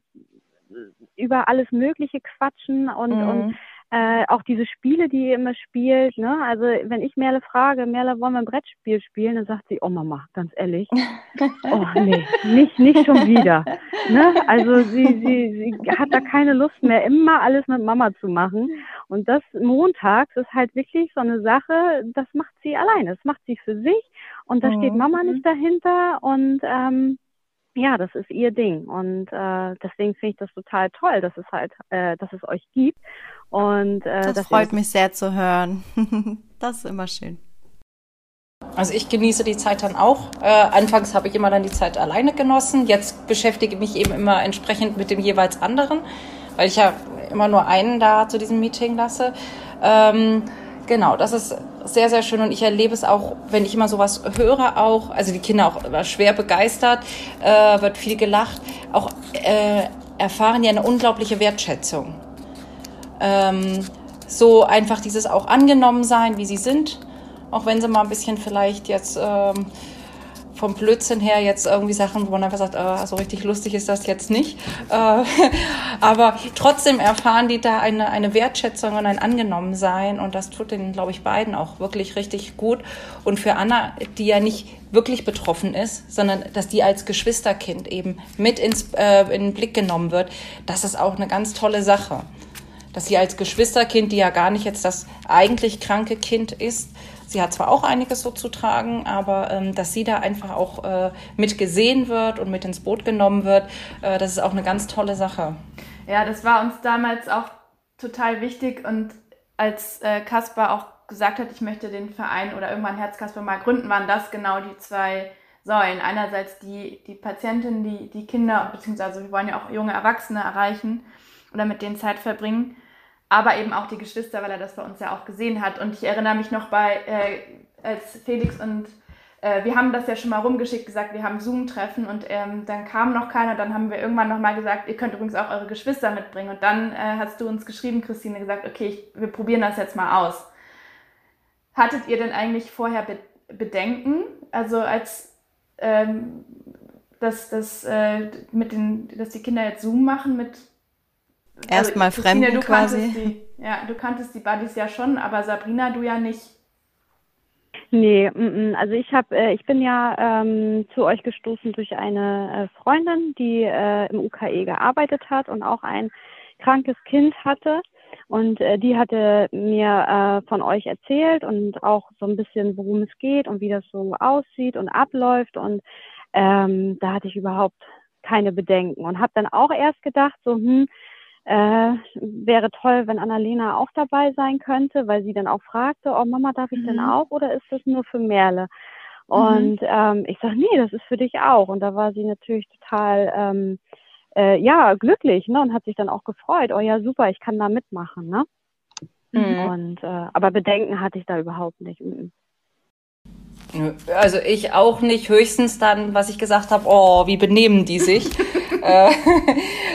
über alles Mögliche quatschen und, mhm. und äh, auch diese Spiele, die ihr immer spielt, ne? Also wenn ich Merle frage, Merle, wollen wir ein Brettspiel spielen, dann sagt sie, oh Mama, ganz ehrlich, oh nee, nicht, nicht schon wieder. Ne? Also sie, sie, sie hat da keine Lust mehr, immer alles mit Mama zu machen. Und das montags ist halt wirklich so eine Sache, das macht sie alleine, das macht sie für sich und da mhm. steht Mama nicht dahinter und ähm, ja, das ist ihr Ding. Und äh, deswegen finde ich das total toll, dass es halt, äh, dass es euch gibt. Und äh, das freut mich sehr zu hören. das ist immer schön. Also ich genieße die Zeit dann auch. Äh, anfangs habe ich immer dann die Zeit alleine genossen. Jetzt beschäftige ich mich eben immer entsprechend mit dem jeweils anderen, weil ich ja immer nur einen da zu diesem Meeting lasse. Ähm, Genau, das ist sehr, sehr schön und ich erlebe es auch, wenn ich immer sowas höre, auch, also die Kinder auch schwer begeistert, äh, wird viel gelacht, auch äh, erfahren ja eine unglaubliche Wertschätzung. Ähm, so einfach dieses auch angenommen sein, wie sie sind, auch wenn sie mal ein bisschen vielleicht jetzt ähm, vom Blödsinn her jetzt irgendwie Sachen, wo man einfach sagt, äh, so richtig lustig ist das jetzt nicht. Äh, aber trotzdem erfahren die da eine, eine Wertschätzung und ein Angenommensein und das tut den, glaube ich, beiden auch wirklich richtig gut. Und für Anna, die ja nicht wirklich betroffen ist, sondern dass die als Geschwisterkind eben mit ins, äh, in den Blick genommen wird, das ist auch eine ganz tolle Sache. Dass sie als Geschwisterkind, die ja gar nicht jetzt das eigentlich kranke Kind ist, Sie hat zwar auch einiges so zu tragen, aber ähm, dass sie da einfach auch äh, mit gesehen wird und mit ins Boot genommen wird, äh, das ist auch eine ganz tolle Sache. Ja, das war uns damals auch total wichtig und als äh, Kaspar auch gesagt hat, ich möchte den Verein oder irgendwann Herzkasper mal gründen, waren das genau die zwei Säulen. Einerseits die, die Patientin, die, die Kinder, beziehungsweise wir wollen ja auch junge Erwachsene erreichen oder mit denen Zeit verbringen aber eben auch die Geschwister, weil er das bei uns ja auch gesehen hat. Und ich erinnere mich noch bei, äh, als Felix und äh, wir haben das ja schon mal rumgeschickt, gesagt, wir haben Zoom-Treffen und ähm, dann kam noch keiner. Dann haben wir irgendwann nochmal gesagt, ihr könnt übrigens auch eure Geschwister mitbringen. Und dann äh, hast du uns geschrieben, Christine, gesagt, okay, ich, wir probieren das jetzt mal aus. Hattet ihr denn eigentlich vorher Be Bedenken? Also als ähm, dass, dass, äh, mit den, dass die Kinder jetzt Zoom machen mit Erstmal also, Fremden du quasi. Die, ja, du kanntest die Buddies ja schon, aber Sabrina, du ja nicht. Nee, also ich habe, äh, ich bin ja ähm, zu euch gestoßen durch eine äh, Freundin, die äh, im UKE gearbeitet hat und auch ein krankes Kind hatte. Und äh, die hatte mir äh, von euch erzählt und auch so ein bisschen, worum es geht und wie das so aussieht und abläuft. Und ähm, da hatte ich überhaupt keine Bedenken und habe dann auch erst gedacht, so, hm, äh, wäre toll, wenn Annalena auch dabei sein könnte, weil sie dann auch fragte, oh Mama, darf ich mhm. denn auch oder ist das nur für Merle? Mhm. Und mhm. ähm, ich sage, nee, das ist für dich auch. Und da war sie natürlich total ähm, äh, ja glücklich, ne? Und hat sich dann auch gefreut. Oh ja, super, ich kann da mitmachen, ne? Mhm. Und äh, aber Bedenken hatte ich da überhaupt nicht. Mhm. Also ich auch nicht, höchstens dann, was ich gesagt habe, oh, wie benehmen die sich? äh,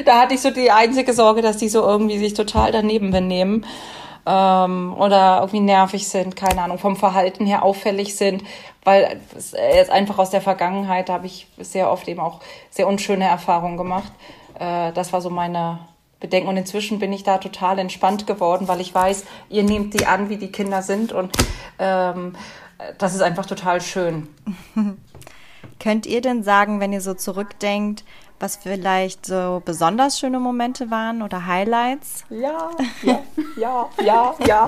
da hatte ich so die einzige Sorge, dass die so irgendwie sich total daneben benehmen ähm, oder irgendwie nervig sind, keine Ahnung, vom Verhalten her auffällig sind, weil es jetzt einfach aus der Vergangenheit habe ich sehr oft eben auch sehr unschöne Erfahrungen gemacht. Äh, das war so meine Bedenken und inzwischen bin ich da total entspannt geworden, weil ich weiß, ihr nehmt die an, wie die Kinder sind und ähm, das ist einfach total schön. Könnt ihr denn sagen, wenn ihr so zurückdenkt, was vielleicht so besonders schöne Momente waren oder Highlights? Ja, ja, ja, ja, ja.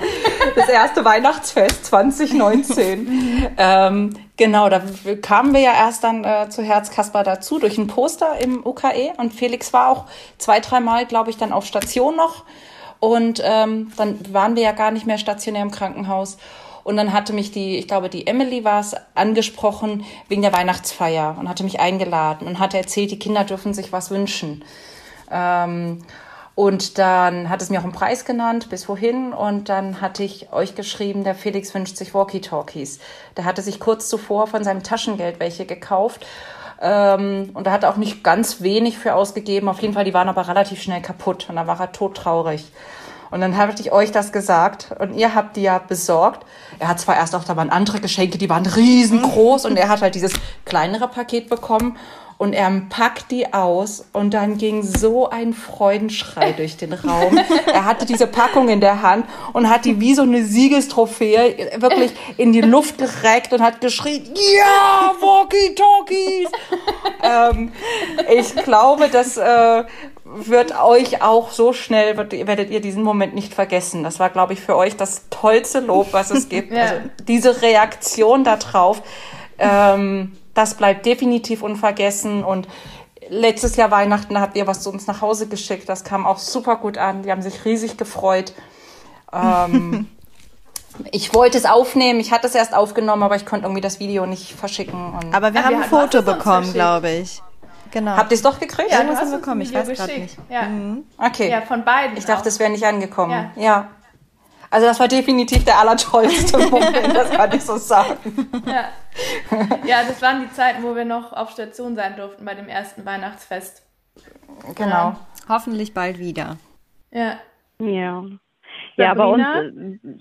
Das erste Weihnachtsfest 2019. ähm, genau, da kamen wir ja erst dann äh, zu Herzkasper dazu durch ein Poster im UKE und Felix war auch zwei, dreimal, glaube ich, dann auf Station noch. Und ähm, dann waren wir ja gar nicht mehr stationär im Krankenhaus. Und dann hatte mich die, ich glaube, die Emily war es, angesprochen wegen der Weihnachtsfeier und hatte mich eingeladen und hatte erzählt, die Kinder dürfen sich was wünschen. Ähm, und dann hat es mir auch einen Preis genannt, bis wohin. Und dann hatte ich euch geschrieben, der Felix wünscht sich Walkie-Talkies. Der hatte sich kurz zuvor von seinem Taschengeld welche gekauft. Ähm, und da hat auch nicht ganz wenig für ausgegeben. Auf jeden Fall, die waren aber relativ schnell kaputt. Und da war er todtraurig. Und dann habe ich euch das gesagt und ihr habt die ja besorgt. Er hat zwar erst auch da waren andere Geschenke, die waren riesengroß und er hat halt dieses kleinere Paket bekommen und er packt die aus und dann ging so ein Freudenschrei durch den Raum. Er hatte diese Packung in der Hand und hat die wie so eine Siegestrophäe wirklich in die Luft gereckt und hat geschrien, ja, Walkie-Talkies! ähm, ich glaube, dass äh, wird euch auch so schnell, werdet ihr diesen Moment nicht vergessen. Das war, glaube ich, für euch das tollste Lob, was es gibt. ja. Also diese Reaktion darauf, ähm, das bleibt definitiv unvergessen. Und letztes Jahr Weihnachten habt ihr was zu uns nach Hause geschickt. Das kam auch super gut an. Die haben sich riesig gefreut. Ähm, ich wollte es aufnehmen, ich hatte es erst aufgenommen, aber ich konnte irgendwie das Video nicht verschicken. aber wir Ach, haben ein Foto bekommen, glaube ich. Genau. Habt ihr es doch gekriegt? Ja, du hast es bekommen. Ich weiß gerade nicht. Ja. Mhm. Okay. Ja, von beiden. Ich dachte, es wäre nicht angekommen. Ja. ja. Also das war definitiv der allertollste Moment, das kann ich so sagen. Ja. ja, das waren die Zeiten, wo wir noch auf Station sein durften bei dem ersten Weihnachtsfest. Genau. Ja. Hoffentlich bald wieder. Ja. Ja. Ja, bei uns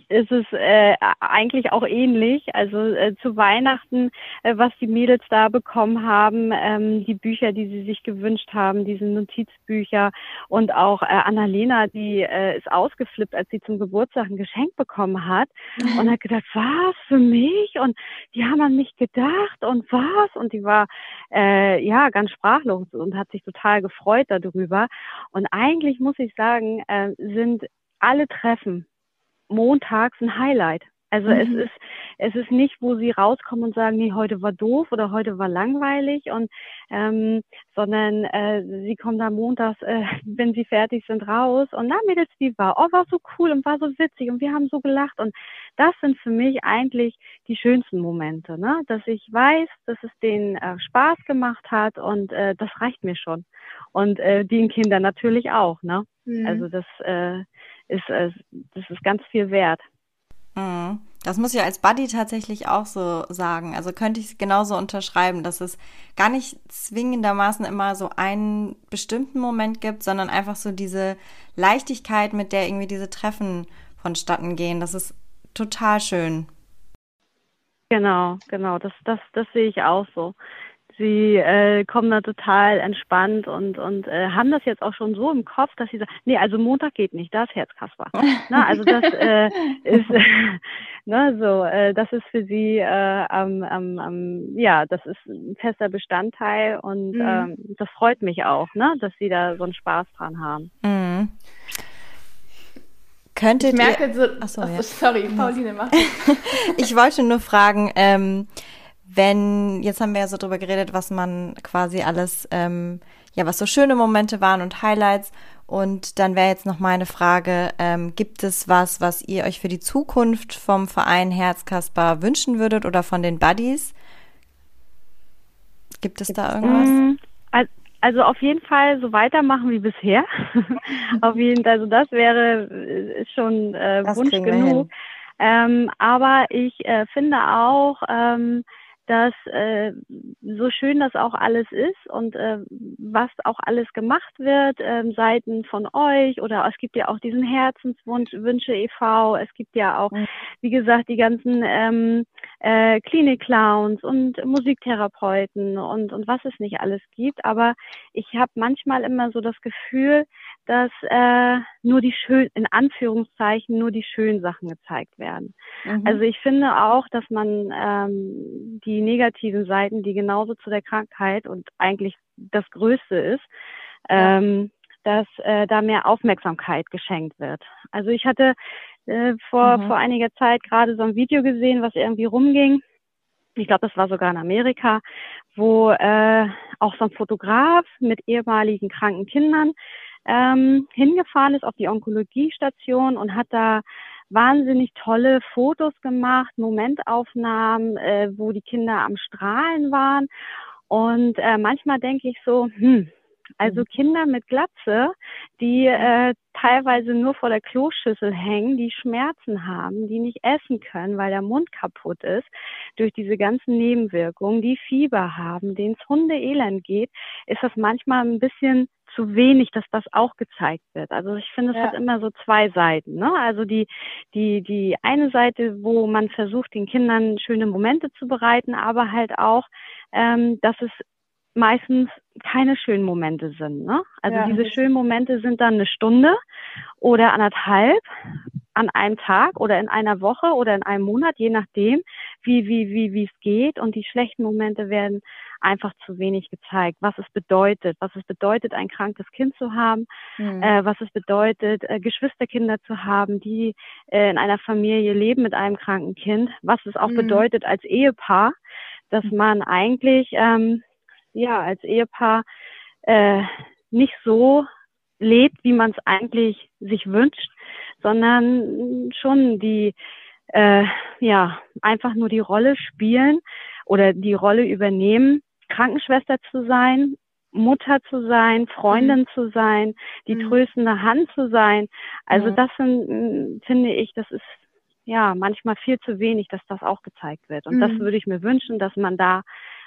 äh, ist es äh, eigentlich auch ähnlich. Also äh, zu Weihnachten, äh, was die Mädels da bekommen haben, ähm, die Bücher, die sie sich gewünscht haben, diese Notizbücher und auch äh, Annalena, die äh, ist ausgeflippt, als sie zum Geburtstag ein Geschenk bekommen hat mhm. und hat gedacht, was für mich? Und die haben an mich gedacht und was? Und die war äh, ja ganz sprachlos und hat sich total gefreut darüber. Und eigentlich muss ich sagen, äh, sind alle Treffen montags ein Highlight. Also mhm. es ist es ist nicht, wo sie rauskommen und sagen, nee, heute war doof oder heute war langweilig und ähm, sondern äh, sie kommen da montags, äh, wenn sie fertig sind, raus und na Mädels, wie war? Oh, war so cool und war so witzig und wir haben so gelacht und das sind für mich eigentlich die schönsten Momente, ne? Dass ich weiß, dass es denen äh, Spaß gemacht hat und äh, das reicht mir schon und äh, den Kindern natürlich auch, ne? Mhm. Also das äh, ist, äh, das ist ganz viel wert. Mhm. Das muss ich als Buddy tatsächlich auch so sagen. Also könnte ich genauso unterschreiben, dass es gar nicht zwingendermaßen immer so einen bestimmten Moment gibt, sondern einfach so diese Leichtigkeit, mit der irgendwie diese Treffen vonstatten gehen. Das ist total schön. Genau, genau. Das, das, das sehe ich auch so. Sie äh, kommen da total entspannt und, und äh, haben das jetzt auch schon so im Kopf, dass sie sagen, nee, also Montag geht nicht, da ist Herzkasper. Na, also das äh, ist, ne, so, äh, das ist für sie äh, am, am, ja, das ist ein fester Bestandteil und mhm. ähm, das freut mich auch, ne, dass sie da so einen Spaß dran haben. Mhm. Könntet ich merke ihr, so, achso, achso, ja. sorry, Pauline, mach. ich wollte nur fragen, ähm, wenn, jetzt haben wir ja so drüber geredet, was man quasi alles, ähm, ja, was so schöne Momente waren und Highlights. Und dann wäre jetzt noch meine Frage, ähm, gibt es was, was ihr euch für die Zukunft vom Verein Herzkasper wünschen würdet oder von den Buddies? Gibt es da irgendwas? Mm, also auf jeden Fall so weitermachen wie bisher. auf jeden also das wäre ist schon äh, Wunsch genug. Ähm, aber ich äh, finde auch, ähm, dass äh, so schön das auch alles ist und äh, was auch alles gemacht wird äh, Seiten von euch oder es gibt ja auch diesen Herzenswunsch Wünsche e.V. Es gibt ja auch, mhm. wie gesagt, die ganzen ähm, äh, Klinik-Clowns und Musiktherapeuten und und was es nicht alles gibt. Aber ich habe manchmal immer so das Gefühl, dass äh, nur die schön in Anführungszeichen nur die schönen Sachen gezeigt werden. Mhm. Also ich finde auch, dass man ähm, die negativen Seiten, die genauso zu der Krankheit und eigentlich das Größte ist, ähm, dass äh, da mehr Aufmerksamkeit geschenkt wird. Also ich hatte äh, vor, mhm. vor einiger Zeit gerade so ein Video gesehen, was irgendwie rumging. Ich glaube, das war sogar in Amerika, wo äh, auch so ein Fotograf mit ehemaligen kranken Kindern ähm, hingefahren ist auf die Onkologiestation und hat da wahnsinnig tolle Fotos gemacht, Momentaufnahmen, äh, wo die Kinder am Strahlen waren. Und äh, manchmal denke ich so, hm, also mhm. Kinder mit Glatze, die äh, teilweise nur vor der Kloschüssel hängen, die Schmerzen haben, die nicht essen können, weil der Mund kaputt ist, durch diese ganzen Nebenwirkungen, die Fieber haben, denen es Hundeelend geht, ist das manchmal ein bisschen zu wenig, dass das auch gezeigt wird. Also ich finde, es ja. hat immer so zwei Seiten. Ne? Also die, die, die eine Seite, wo man versucht, den Kindern schöne Momente zu bereiten, aber halt auch, ähm, dass es meistens keine schönen Momente sind. Ne? Also ja, diese schönen Momente sind dann eine Stunde oder anderthalb an einem Tag oder in einer Woche oder in einem Monat, je nachdem, wie wie wie wie es geht. Und die schlechten Momente werden einfach zu wenig gezeigt, was es bedeutet, was es bedeutet, ein krankes Kind zu haben, mhm. äh, was es bedeutet, äh, Geschwisterkinder zu haben, die äh, in einer Familie leben mit einem kranken Kind, was es auch mhm. bedeutet als Ehepaar, dass hm. man eigentlich ähm, ja als Ehepaar äh, nicht so lebt, wie man es eigentlich sich wünscht, sondern schon die äh, ja einfach nur die Rolle spielen oder die Rolle übernehmen, Krankenschwester zu sein, Mutter zu sein, Freundin mhm. zu sein, die mhm. tröstende Hand zu sein. Also mhm. das sind, finde ich, das ist ja manchmal viel zu wenig, dass das auch gezeigt wird. Und das mhm. würde ich mir wünschen, dass man da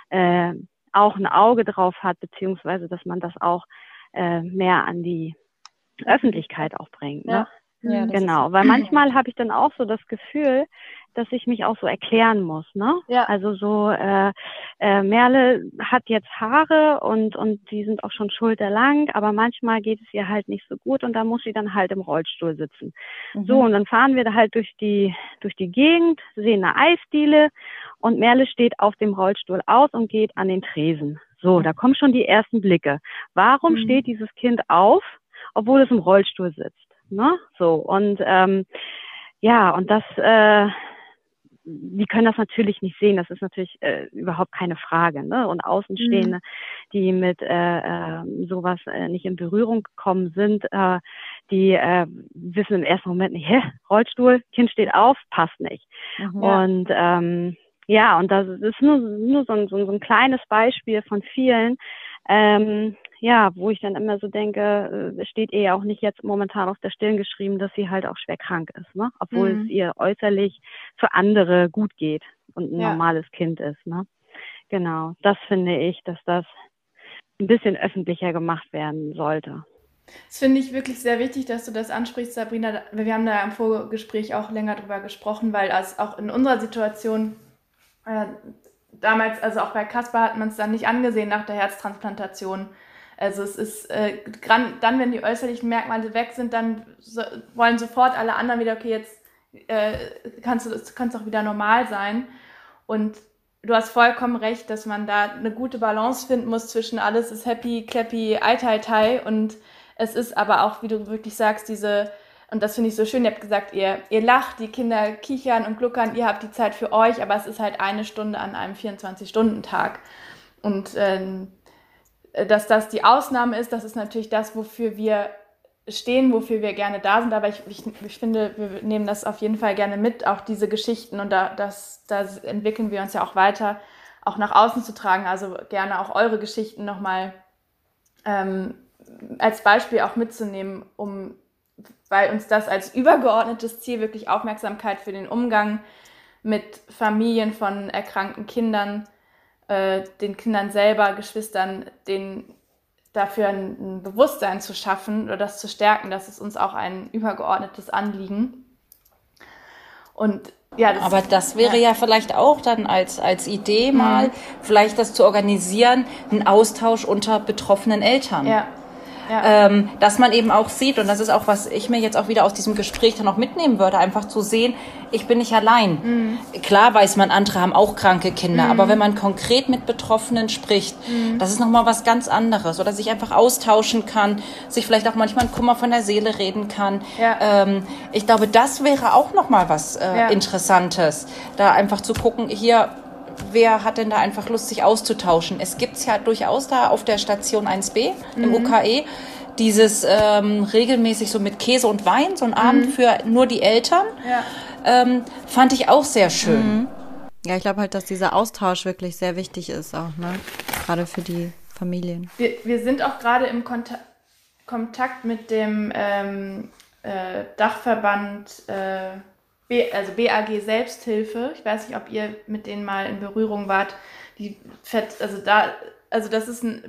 äh, auch ein Auge drauf hat, beziehungsweise dass man das auch äh, mehr an die Öffentlichkeit auch bringt. Ne? Ja. Genau, weil manchmal habe ich dann auch so das Gefühl, dass ich mich auch so erklären muss, ne? Ja. Also so äh, äh, Merle hat jetzt Haare und und die sind auch schon schulterlang, aber manchmal geht es ihr halt nicht so gut und da muss sie dann halt im Rollstuhl sitzen. Mhm. So und dann fahren wir da halt durch die durch die Gegend, sehen eine Eisdiele und Merle steht auf dem Rollstuhl aus und geht an den Tresen. So, da kommen schon die ersten Blicke. Warum mhm. steht dieses Kind auf, obwohl es im Rollstuhl sitzt? Ne? So und ähm, ja und das äh, die können das natürlich nicht sehen, das ist natürlich äh, überhaupt keine Frage. Ne? Und Außenstehende, mhm. die mit äh, äh, sowas äh, nicht in Berührung gekommen sind, äh, die äh, wissen im ersten Moment nicht, hä, Rollstuhl, Kind steht auf, passt nicht. Mhm. Und ähm, ja, und das ist nur, nur so, ein, so ein kleines Beispiel von vielen, ähm, ja, wo ich dann immer so denke, äh, steht ihr ja auch nicht jetzt momentan auf der Stirn geschrieben, dass sie halt auch schwer krank ist, ne? Obwohl mhm. es ihr äußerlich für andere gut geht und ein ja. normales Kind ist, ne? Genau, das finde ich, dass das ein bisschen öffentlicher gemacht werden sollte. Das finde ich wirklich sehr wichtig, dass du das ansprichst, Sabrina. Wir haben da im Vorgespräch auch länger drüber gesprochen, weil es auch in unserer Situation äh, damals, also auch bei Kaspar hat man es dann nicht angesehen nach der Herztransplantation. Also es ist äh, dann, wenn die äußerlichen Merkmale weg sind, dann so, wollen sofort alle anderen wieder, okay, jetzt äh, kannst du das kannst auch wieder normal sein. Und du hast vollkommen recht, dass man da eine gute Balance finden muss zwischen alles ist happy, clappy, ai tai tai und es ist aber auch, wie du wirklich sagst, diese, und das finde ich so schön, ihr habt gesagt, ihr, ihr lacht, die Kinder kichern und gluckern, ihr habt die Zeit für euch, aber es ist halt eine Stunde an einem 24-Stunden-Tag. Und ähm, dass das die Ausnahme ist, das ist natürlich das, wofür wir stehen, wofür wir gerne da sind. Aber ich, ich, ich finde, wir nehmen das auf jeden Fall gerne mit, auch diese Geschichten. Und da, das, da entwickeln wir uns ja auch weiter, auch nach außen zu tragen. Also gerne auch eure Geschichten nochmal ähm, als Beispiel auch mitzunehmen, um, weil uns das als übergeordnetes Ziel wirklich Aufmerksamkeit für den Umgang mit Familien von erkrankten Kindern, äh, den Kindern selber, Geschwistern, den dafür ein, ein Bewusstsein zu schaffen oder das zu stärken, das ist uns auch ein übergeordnetes Anliegen. Und ja, das aber das wäre ja. ja. vielleicht auch dann als, als Idee mal, mhm. vielleicht das zu organisieren, einen Austausch unter betroffenen Eltern. Ja. Ja. Ähm, dass man eben auch sieht, und das ist auch, was ich mir jetzt auch wieder aus diesem Gespräch dann auch mitnehmen würde, einfach zu sehen, ich bin nicht allein. Mhm. Klar weiß man, andere haben auch kranke Kinder, mhm. aber wenn man konkret mit Betroffenen spricht, mhm. das ist nochmal was ganz anderes. Oder sich einfach austauschen kann, sich vielleicht auch manchmal Kummer von der Seele reden kann. Ja. Ähm, ich glaube, das wäre auch nochmal was äh, ja. Interessantes, da einfach zu gucken, hier, wer hat denn da einfach Lust, sich auszutauschen? Es gibt es ja durchaus da auf der Station 1b im mhm. UKE dieses ähm, regelmäßig so mit Käse und Wein, so ein Abend mhm. für nur die Eltern, ja. ähm, fand ich auch sehr schön. Mhm. Ja, ich glaube halt, dass dieser Austausch wirklich sehr wichtig ist auch, ne? Gerade für die Familien. Wir, wir sind auch gerade im Konta Kontakt mit dem ähm, äh, Dachverband äh, B, also BAG Selbsthilfe. Ich weiß nicht, ob ihr mit denen mal in Berührung wart. Die, also da, also das ist ein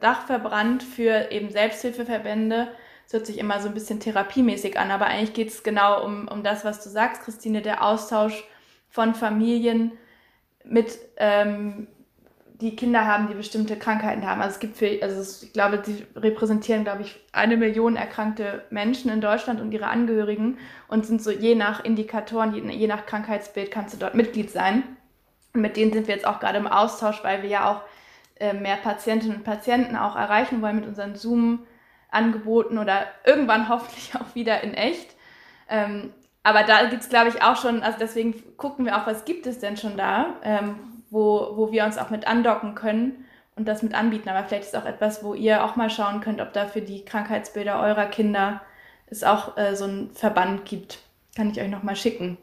Dachverband für eben Selbsthilfeverbände. Das hört sich immer so ein bisschen therapiemäßig an, aber eigentlich geht es genau um, um das, was du sagst, Christine, der Austausch von Familien mit ähm, die Kinder haben, die bestimmte Krankheiten haben. Also es gibt für, also ich glaube, die repräsentieren, glaube ich, eine Million erkrankte Menschen in Deutschland und ihre Angehörigen und sind so je nach Indikatoren, je, je nach Krankheitsbild kannst du dort Mitglied sein. Und mit denen sind wir jetzt auch gerade im Austausch, weil wir ja auch äh, mehr Patientinnen und Patienten auch erreichen wollen mit unseren Zoom-Angeboten oder irgendwann hoffentlich auch wieder in echt. Ähm, aber da gibt es, glaube ich, auch schon, also deswegen gucken wir auch, was gibt es denn schon da, ähm, wo, wo wir uns auch mit andocken können und das mit anbieten. Aber vielleicht ist auch etwas, wo ihr auch mal schauen könnt, ob da für die Krankheitsbilder eurer Kinder es auch äh, so einen Verband gibt. Kann ich euch nochmal schicken.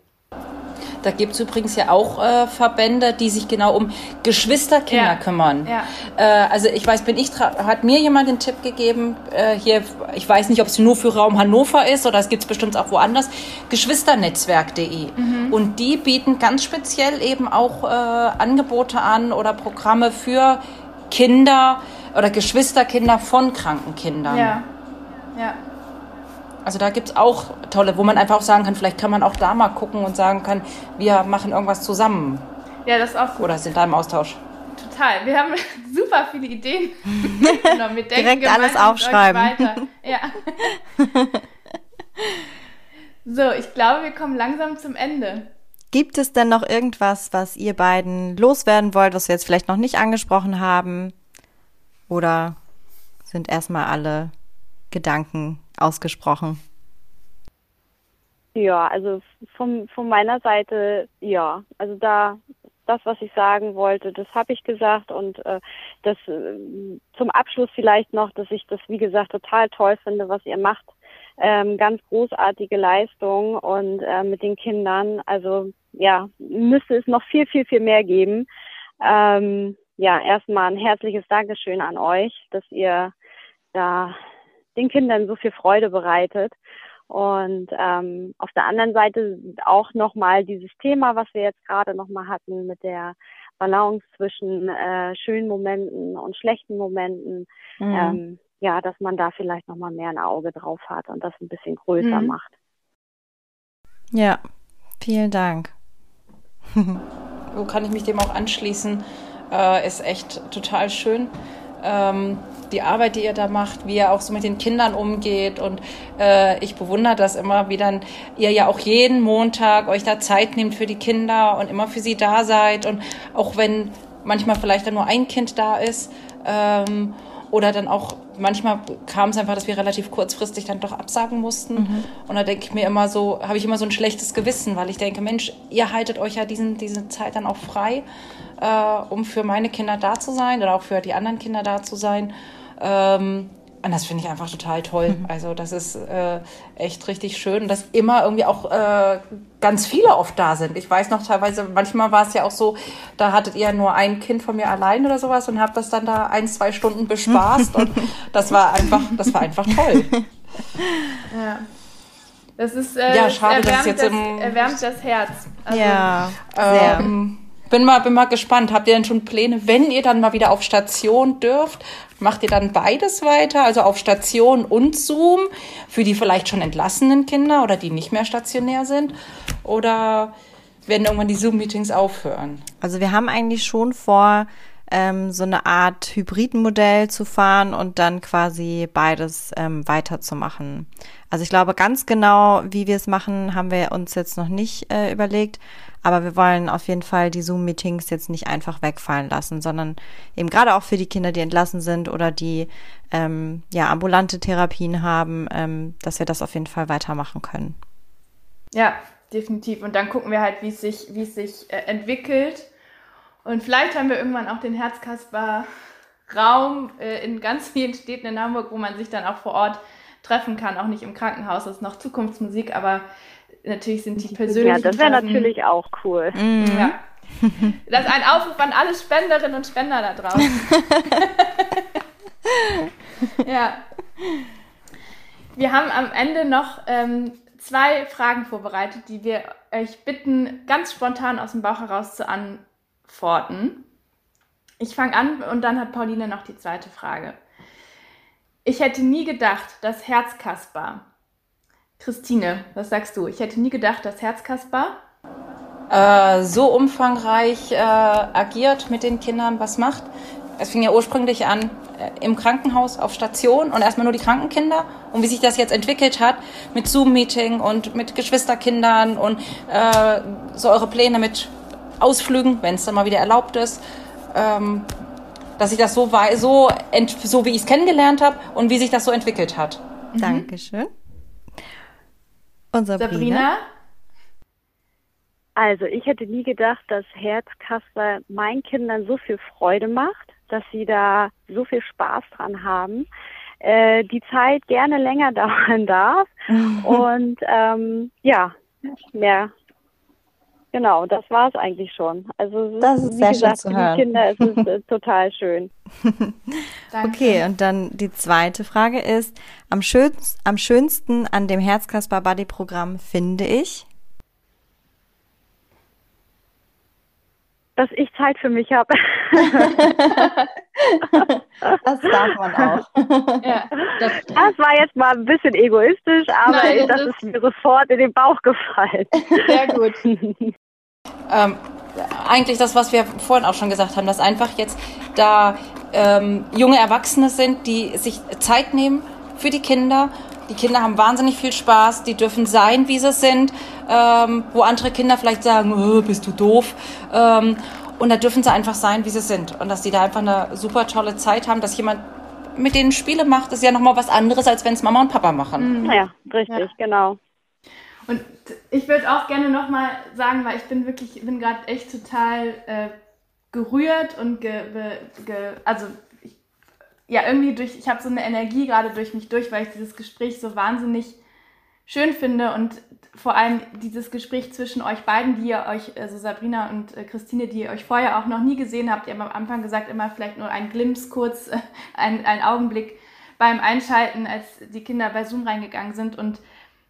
Da gibt es übrigens ja auch äh, Verbände, die sich genau um Geschwisterkinder ja. kümmern. Ja. Äh, also ich weiß, bin ich hat mir jemand den Tipp gegeben, äh, hier, ich weiß nicht, ob es nur für Raum Hannover ist oder es gibt es bestimmt auch woanders, geschwisternetzwerk.de. Mhm. Und die bieten ganz speziell eben auch äh, Angebote an oder Programme für Kinder oder Geschwisterkinder von kranken Kindern. Ja. Ja. Also da gibt es auch tolle, wo man einfach auch sagen kann, vielleicht kann man auch da mal gucken und sagen kann, wir machen irgendwas zusammen. Ja, das ist auch gut. Oder sind da im Austausch. Total. Wir haben super viele Ideen. genau, wir Direkt alles aufschreiben. Ja. so, ich glaube, wir kommen langsam zum Ende. Gibt es denn noch irgendwas, was ihr beiden loswerden wollt, was wir jetzt vielleicht noch nicht angesprochen haben? Oder sind erstmal alle Gedanken ausgesprochen? Ja, also von, von meiner Seite ja. Also da das, was ich sagen wollte, das habe ich gesagt und äh, das äh, zum Abschluss vielleicht noch, dass ich das wie gesagt total toll finde, was ihr macht. Ähm, ganz großartige Leistung und äh, mit den Kindern. Also ja, müsste es noch viel, viel, viel mehr geben. Ähm, ja, erstmal ein herzliches Dankeschön an euch, dass ihr da den Kindern so viel Freude bereitet. Und ähm, auf der anderen Seite auch nochmal dieses Thema, was wir jetzt gerade nochmal hatten mit der Balance zwischen äh, schönen Momenten und schlechten Momenten. Mhm. Ähm, ja, dass man da vielleicht nochmal mehr ein Auge drauf hat und das ein bisschen größer mhm. macht. Ja, vielen Dank. Wo kann ich mich dem auch anschließen? Äh, ist echt total schön. Ähm, die Arbeit, die ihr da macht, wie ihr auch so mit den Kindern umgeht. Und äh, ich bewundere das immer, wie dann ihr ja auch jeden Montag euch da Zeit nehmt für die Kinder und immer für sie da seid. Und auch wenn manchmal vielleicht dann nur ein Kind da ist. Ähm, oder dann auch, manchmal kam es einfach, dass wir relativ kurzfristig dann doch absagen mussten. Mhm. Und da denke ich mir immer so, habe ich immer so ein schlechtes Gewissen, weil ich denke, Mensch, ihr haltet euch ja diesen, diese Zeit dann auch frei, äh, um für meine Kinder da zu sein oder auch für die anderen Kinder da zu sein. Ähm, und das finde ich einfach total toll. Mhm. Also das ist äh, echt richtig schön, dass immer irgendwie auch äh, ganz viele oft da sind. Ich weiß noch teilweise, manchmal war es ja auch so, da hattet ihr nur ein Kind von mir allein oder sowas und habt das dann da ein, zwei Stunden bespaßt und das war einfach, das war einfach toll. Ja. Das ist äh, ja, schade, erwärmt, dass jetzt im, erwärmt das Herz. Also, ja, sehr. Ähm, bin mal, bin mal gespannt. Habt ihr denn schon Pläne, wenn ihr dann mal wieder auf Station dürft? Macht ihr dann beides weiter, also auf Station und Zoom für die vielleicht schon entlassenen Kinder oder die nicht mehr stationär sind? Oder werden irgendwann die Zoom-Meetings aufhören? Also wir haben eigentlich schon vor, ähm, so eine Art Hybridenmodell zu fahren und dann quasi beides ähm, weiterzumachen. Also ich glaube, ganz genau, wie wir es machen, haben wir uns jetzt noch nicht äh, überlegt. Aber wir wollen auf jeden Fall die Zoom-Meetings jetzt nicht einfach wegfallen lassen, sondern eben gerade auch für die Kinder, die entlassen sind oder die ähm, ja ambulante Therapien haben, ähm, dass wir das auf jeden Fall weitermachen können. Ja, definitiv. Und dann gucken wir halt, wie es sich, wie es sich äh, entwickelt. Und vielleicht haben wir irgendwann auch den Herzkasper Raum äh, in ganz vielen Städten in Hamburg, wo man sich dann auch vor Ort treffen kann, auch nicht im Krankenhaus. Das ist noch Zukunftsmusik, aber natürlich sind die persönlichen. Ja, das wäre natürlich auch cool. Mhm. Ja. Das ist ein Aufruf an alle Spenderinnen und Spender da draußen. ja. Wir haben am Ende noch ähm, zwei Fragen vorbereitet, die wir euch bitten, ganz spontan aus dem Bauch heraus zu antworten. Ich fange an und dann hat Pauline noch die zweite Frage. Ich hätte nie gedacht, dass Herzkasper Christine, was sagst du? Ich hätte nie gedacht, dass Herzkasper äh, so umfangreich äh, agiert mit den Kindern, was macht. Es fing ja ursprünglich an äh, im Krankenhaus auf Station und erstmal nur die Krankenkinder. Und wie sich das jetzt entwickelt hat mit Zoom-Meeting und mit Geschwisterkindern und äh, so eure Pläne mit Ausflügen, wenn es dann mal wieder erlaubt ist. Ähm, dass ich das so, so, so wie ich es kennengelernt habe und wie sich das so entwickelt hat. Mhm. Dankeschön. Und Sabrina? Sabrina? Also ich hätte nie gedacht, dass Herzkasper meinen Kindern so viel Freude macht, dass sie da so viel Spaß dran haben, äh, die Zeit gerne länger dauern darf und ähm, ja, mehr. Genau, das war es eigentlich schon. Also das ist sehr gesagt, schön zu für die Kinder ist es äh, total schön. okay, und dann die zweite Frage ist, am, schönst, am schönsten an dem Herzkasper Buddy Programm finde ich? Dass ich Zeit für mich habe. das darf man auch. Ja, das, das, war jetzt mal ein bisschen egoistisch, aber Nein, das, das ist mir sofort in den Bauch gefallen. Sehr gut. Ähm, eigentlich das, was wir vorhin auch schon gesagt haben, dass einfach jetzt da ähm, junge Erwachsene sind, die sich Zeit nehmen für die Kinder. Die Kinder haben wahnsinnig viel Spaß, die dürfen sein, wie sie sind, ähm, wo andere Kinder vielleicht sagen, oh, bist du doof. Ähm, und da dürfen sie einfach sein, wie sie sind. Und dass die da einfach eine super tolle Zeit haben, dass jemand mit denen Spiele macht, ist ja nochmal was anderes, als wenn es Mama und Papa machen. Mhm. Ja, richtig, ja. genau. Und ich würde auch gerne nochmal sagen, weil ich bin wirklich, ich bin gerade echt total äh, gerührt und ge, ge, also ich, ja irgendwie durch, ich habe so eine Energie gerade durch mich durch, weil ich dieses Gespräch so wahnsinnig schön finde und vor allem dieses Gespräch zwischen euch beiden, die ihr euch, also Sabrina und äh, Christine, die ihr euch vorher auch noch nie gesehen habt, ihr habt am Anfang gesagt, immer vielleicht nur ein Glimps kurz, ein, ein Augenblick beim Einschalten, als die Kinder bei Zoom reingegangen sind. Und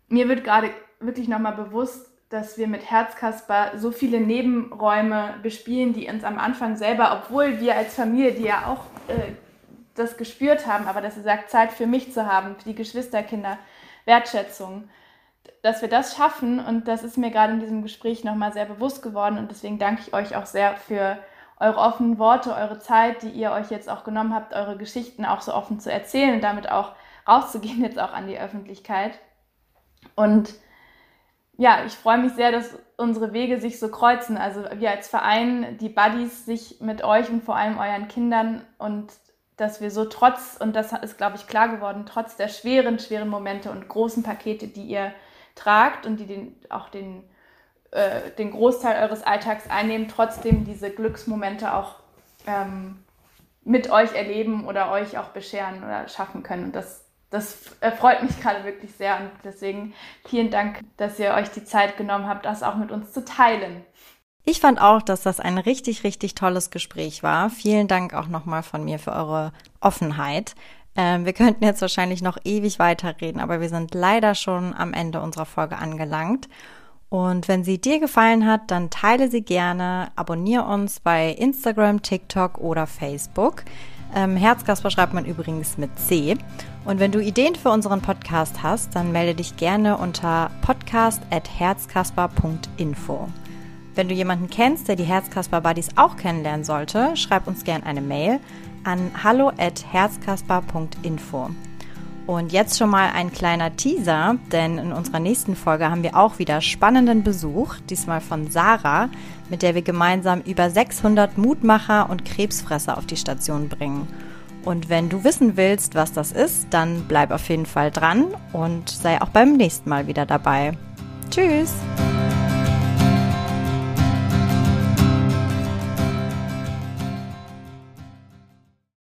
mir wird gerade wirklich nochmal bewusst, dass wir mit Herzkasper so viele Nebenräume bespielen, die uns am Anfang selber, obwohl wir als Familie, die ja auch äh, das gespürt haben, aber dass ihr sagt, Zeit für mich zu haben, für die Geschwisterkinder, Wertschätzung, dass wir das schaffen und das ist mir gerade in diesem Gespräch nochmal sehr bewusst geworden und deswegen danke ich euch auch sehr für eure offenen Worte, eure Zeit, die ihr euch jetzt auch genommen habt, eure Geschichten auch so offen zu erzählen und damit auch rauszugehen jetzt auch an die Öffentlichkeit. Und ja, ich freue mich sehr, dass unsere Wege sich so kreuzen. Also wir als Verein, die Buddies sich mit euch und vor allem euren Kindern und dass wir so trotz, und das ist, glaube ich, klar geworden, trotz der schweren, schweren Momente und großen Pakete, die ihr tragt und die den, auch den, äh, den Großteil eures Alltags einnehmen, trotzdem diese Glücksmomente auch ähm, mit euch erleben oder euch auch bescheren oder schaffen können. Und das das freut mich gerade wirklich sehr und deswegen vielen Dank, dass ihr euch die Zeit genommen habt, das auch mit uns zu teilen. Ich fand auch, dass das ein richtig, richtig tolles Gespräch war. Vielen Dank auch nochmal von mir für eure Offenheit. Ähm, wir könnten jetzt wahrscheinlich noch ewig weiterreden, aber wir sind leider schon am Ende unserer Folge angelangt. Und wenn sie dir gefallen hat, dann teile sie gerne, abonniere uns bei Instagram, TikTok oder Facebook. Ähm, Herzkasper schreibt man übrigens mit C. Und wenn du Ideen für unseren Podcast hast, dann melde dich gerne unter podcast.herzkasper.info. Wenn du jemanden kennst, der die Herzkasper Buddies auch kennenlernen sollte, schreib uns gerne eine Mail an hallo@herzkasper.info. Und jetzt schon mal ein kleiner Teaser, denn in unserer nächsten Folge haben wir auch wieder spannenden Besuch, diesmal von Sarah, mit der wir gemeinsam über 600 Mutmacher und Krebsfresser auf die Station bringen. Und wenn du wissen willst, was das ist, dann bleib auf jeden Fall dran und sei auch beim nächsten Mal wieder dabei. Tschüss!